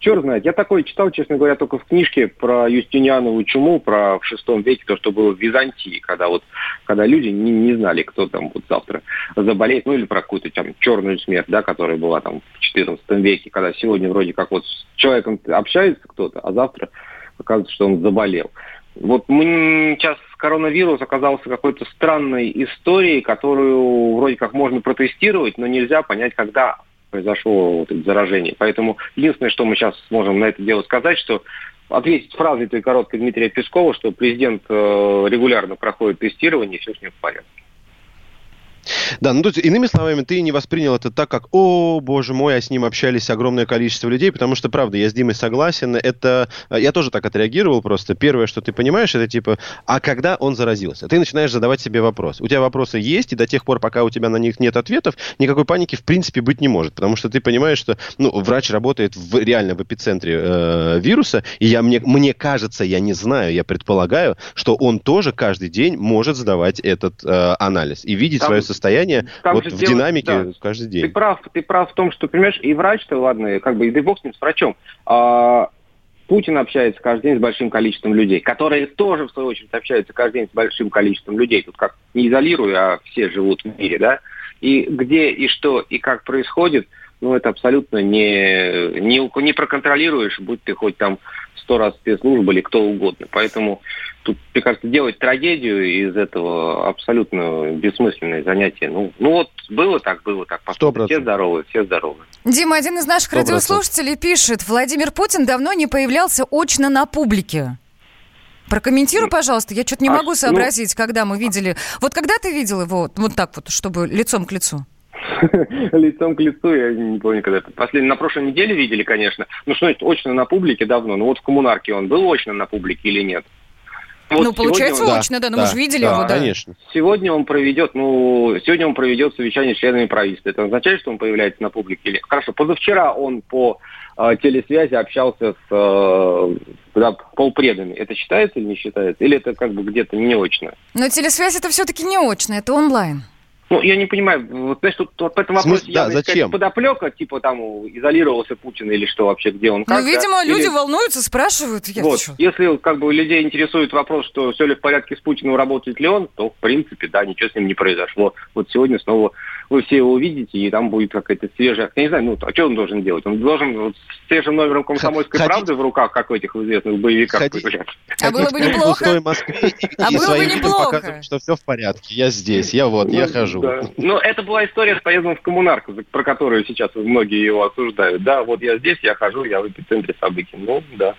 Speaker 6: черт знает, я такое читал, честно говоря, только в книжке про Юстинианову чуму, про в шестом веке, то, что было в Византии, когда вот, когда люди не, не знали, кто там вот завтра заболеет, ну или про какую-то там черную смерть, да, которая была там в 14 веке, когда сегодня вроде как вот с человеком общается кто-то, а завтра оказывается, что он заболел. Вот мы сейчас коронавирус оказался какой-то странной историей, которую вроде как можно протестировать, но нельзя понять, когда произошло вот заражение. Поэтому единственное, что мы сейчас сможем на это дело сказать, что ответить фразой той короткой Дмитрия Пескова, что президент э, регулярно проходит тестирование, и все с ним в порядке.
Speaker 2: Да, ну то есть, иными словами, ты не воспринял это так, как, о, боже мой, а с ним общались огромное количество людей, потому что, правда, я с Димой согласен, это, э, я тоже так отреагировал просто. Первое, что ты понимаешь, это типа, а когда он заразился? Ты начинаешь задавать себе вопрос. У тебя вопросы есть, и до тех пор, пока у тебя на них нет ответов, никакой паники в принципе быть не может, потому что ты понимаешь, что, ну, врач работает в, реально в эпицентре э, вируса, и я, мне, мне кажется, я не знаю, я предполагаю, что он тоже каждый день может сдавать этот э, анализ и видеть
Speaker 6: Там-
Speaker 2: свое состояние
Speaker 6: там
Speaker 2: вот в
Speaker 6: дело-
Speaker 2: динамике
Speaker 6: да.
Speaker 2: каждый
Speaker 6: Ты
Speaker 2: день.
Speaker 6: прав, ты прав в том, что, понимаешь, и врач-то, ладно, как бы, и да бог с ним, с врачом, а, Путин общается каждый день с большим количеством людей, которые тоже, в свою очередь, общаются каждый день с большим количеством людей. Тут как не изолируя, а все живут в мире, да? И где, и что, и как происходит, ну, это абсолютно не, не, не проконтролируешь, будь ты хоть там сто раз спецслужба или кто угодно. Поэтому тут, мне кажется, делать трагедию из этого абсолютно бессмысленное занятие. Ну, ну вот было так, было так. Посмотрим. Все здоровы, все здоровы.
Speaker 1: Дима, один из наших
Speaker 6: Сто процентов.
Speaker 1: радиослушателей пишет, Владимир Путин давно не появлялся очно на публике. Прокомментируй, пожалуйста, я что-то не
Speaker 6: А,
Speaker 1: могу
Speaker 6: ну-
Speaker 1: сообразить, когда мы видели. Вот когда ты видел его вот так вот, чтобы лицом к лицу? [LAUGHS]
Speaker 6: Лицом к лицу, я не помню, когда это. Последний, на прошлой неделе видели, конечно. Ну, что значит, очно на публике давно. Ну, вот в коммунарке он был очно на публике или нет? Вот
Speaker 1: ну, получается,
Speaker 6: он-
Speaker 1: очно, да, ну мы же видели его, да.
Speaker 6: Сегодня он проведет, ну, сегодня он проведет совещание с членами правительства. Это означает, что он появляется на публике или нет? Хорошо, позавчера он по э, телесвязи общался с э, да, полпредами. Это считается или не считается? Или это как бы где-то не очно?
Speaker 1: Но телесвязь это все-таки не очно, это онлайн.
Speaker 6: Ну, я не понимаю, вот, знаешь, тут вот по этому
Speaker 2: В смысле?
Speaker 6: вопросу
Speaker 2: Да,
Speaker 6: явно есть
Speaker 2: зачем?
Speaker 6: подоплека, типа там изолировался Путин или что вообще, где он, как,
Speaker 1: ну,
Speaker 6: да?
Speaker 1: видимо, люди
Speaker 6: Или-
Speaker 1: волнуются, спрашивают. Я
Speaker 6: Вот, если как бы людей интересует вопрос, что все ли в порядке с Путиным, работает ли он, то в принципе, да, ничего с ним не произошло. Вот сегодня снова вы все его увидите, и там будет какая-то свежая... Я не знаю, ну, а что он должен делать? Он должен вот с свежим номером комсомольской
Speaker 2: Ходить-
Speaker 6: правды в руках, как в этих известных боевиках,
Speaker 2: Ходить-
Speaker 6: появляться.
Speaker 1: А было бы неплохо.
Speaker 2: пустой Москве и,
Speaker 1: А
Speaker 2: и
Speaker 1: было бы неплохо.
Speaker 2: показывать, что все в порядке. Я здесь, я вот, я
Speaker 6: Ну,
Speaker 2: хожу.
Speaker 6: да. Ну, это была история с поездом в коммунарку, про которую сейчас многие его осуждают. Да, вот я здесь, я хожу, я в эпицентре событий. Ну, да.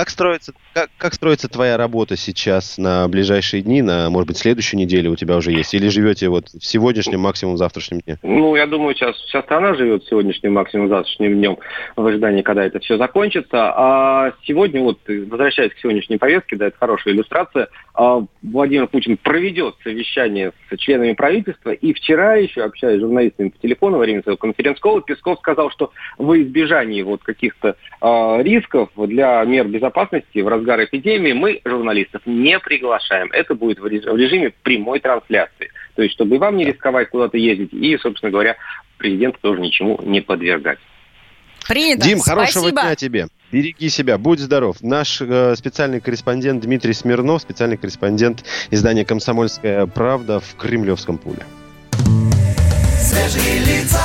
Speaker 2: Как строится, как, как строится твоя работа сейчас на ближайшие дни, на, может быть, следующую неделю у тебя уже есть? Или живете вот в сегодняшнем, максимум в завтрашнем дне?
Speaker 6: Ну, я думаю, сейчас вся страна живет сегодняшним максимум завтрашним днем в ожидании, когда это все закончится. А сегодня, вот, возвращаясь к сегодняшней повестке, да, это хорошая иллюстрация, а, Владимир Путин проведет совещание с членами правительства, и вчера еще, общаясь с журналистами по телефону во время своего конференц-кола, Песков сказал, что во избежании вот каких-то э, рисков для мер безопасности в разгар эпидемии мы журналистов не приглашаем. Это будет в режиме прямой трансляции. То есть, чтобы вам не рисковать куда-то ездить, и, собственно говоря, президента тоже ничему не подвергать.
Speaker 1: Принято.
Speaker 2: Дим, хорошего
Speaker 1: Спасибо.
Speaker 2: дня тебе. Береги себя, будь здоров. Наш э, специальный корреспондент Дмитрий Смирнов, специальный корреспондент издания «Комсомольская правда» в Кремлевском пуле.
Speaker 27: Свежие лица.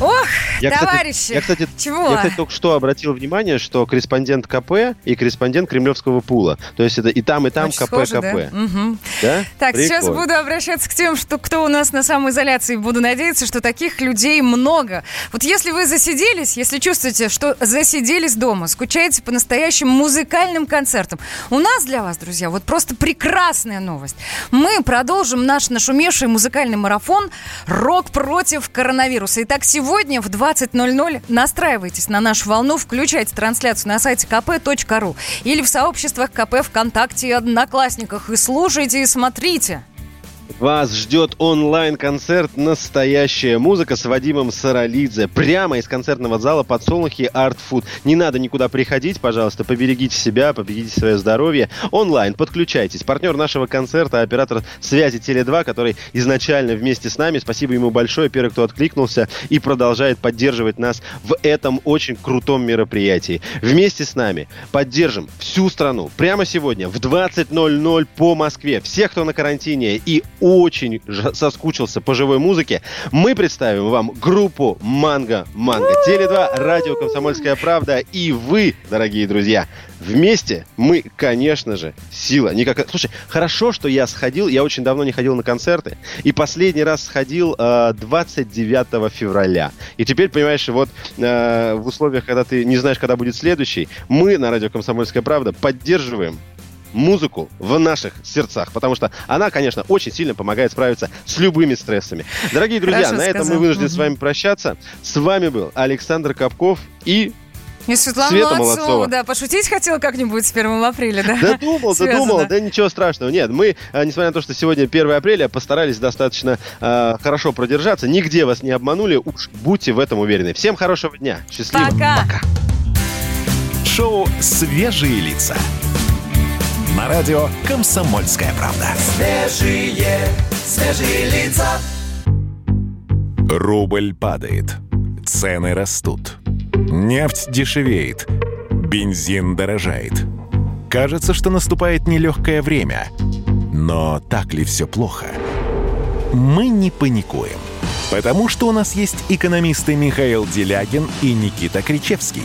Speaker 1: Ох,
Speaker 2: Я, кстати,
Speaker 1: товарищи,
Speaker 2: я, кстати,
Speaker 1: чего?
Speaker 2: я, кстати, только что обратил внимание, что корреспондент КП и корреспондент Кремлевского пула. То есть это и там, и там
Speaker 1: Очень
Speaker 2: КП,
Speaker 1: схоже,
Speaker 2: КП.
Speaker 1: да? Мгм.
Speaker 2: Да?
Speaker 1: Так, сейчас
Speaker 2: Прикольно.
Speaker 1: буду обращаться к тем, что кто у нас на самоизоляции. Буду надеяться, что таких людей много. Вот если вы засиделись, если чувствуете, что засиделись дома, скучаете по настоящим музыкальным концертам, у нас для вас, друзья, вот просто прекрасная новость. Мы продолжим наш нашумевший музыкальный марафон «Рок против коронавируса». Итак, сегодня в 20.00 настраивайтесь на нашу волну, включайте трансляцию на сайте kp.ru или в сообществах КП ВКонтакте и Одноклассниках. И слушайте и смотрите.
Speaker 2: Вас ждет онлайн-концерт «Настоящая музыка» с Вадимом Саралидзе. Прямо из концертного зала «Подсолнухи Art Food». Не надо никуда приходить, пожалуйста. Поберегите себя, поберегите свое здоровье. Онлайн, подключайтесь. Партнер нашего концерта, оператор связи Теле2, который изначально вместе с нами. Спасибо ему большое. Первый, кто откликнулся и продолжает поддерживать нас в этом очень крутом мероприятии. Вместе с нами поддержим всю страну. Прямо сегодня в 20.00 по Москве. Всех, кто на карантине и очень соскучился по живой музыке, мы представим вам группу «Манго Манго». Теле2, радио «Комсомольская правда» и вы, дорогие друзья. Вместе мы, конечно же, сила. Никак... Слушай, хорошо, что я сходил, я очень давно не ходил на концерты, и последний раз сходил э, 29 февраля. И теперь, понимаешь, вот э, в условиях, когда ты не знаешь, когда будет следующий, мы на радио «Комсомольская правда» поддерживаем музыку в наших сердцах, потому что она, конечно, очень сильно помогает справиться с любыми стрессами. Дорогие друзья,
Speaker 1: Хорошо
Speaker 2: на этом
Speaker 1: сказал.
Speaker 2: мы вынуждены с
Speaker 1: Мгм.
Speaker 2: вами прощаться. С вами был Александр Капков и
Speaker 1: И Светлана
Speaker 2: Света
Speaker 1: Молодцова,
Speaker 2: Молодцова.
Speaker 1: да, пошутить хотела как-нибудь с 1 апреля, да?
Speaker 2: Да думал, да думал, да ничего страшного. Нет, мы, э, несмотря на то, что сегодня 1 апреля, постарались достаточно э, хорошо продержаться. Нигде вас не обманули, уж будьте в этом уверены. Всем хорошего дня. Счастливо.
Speaker 1: Пока.
Speaker 4: Шоу «Свежие лица». На радио «Комсомольская правда».
Speaker 27: Свежие, свежие лица.
Speaker 4: Рубль падает. Цены растут. Нефть дешевеет. Бензин дорожает. Кажется, что наступает нелегкое время. Но так ли все плохо? Мы не паникуем. Потому что у нас есть экономисты Михаил Делягин и Никита Кричевский.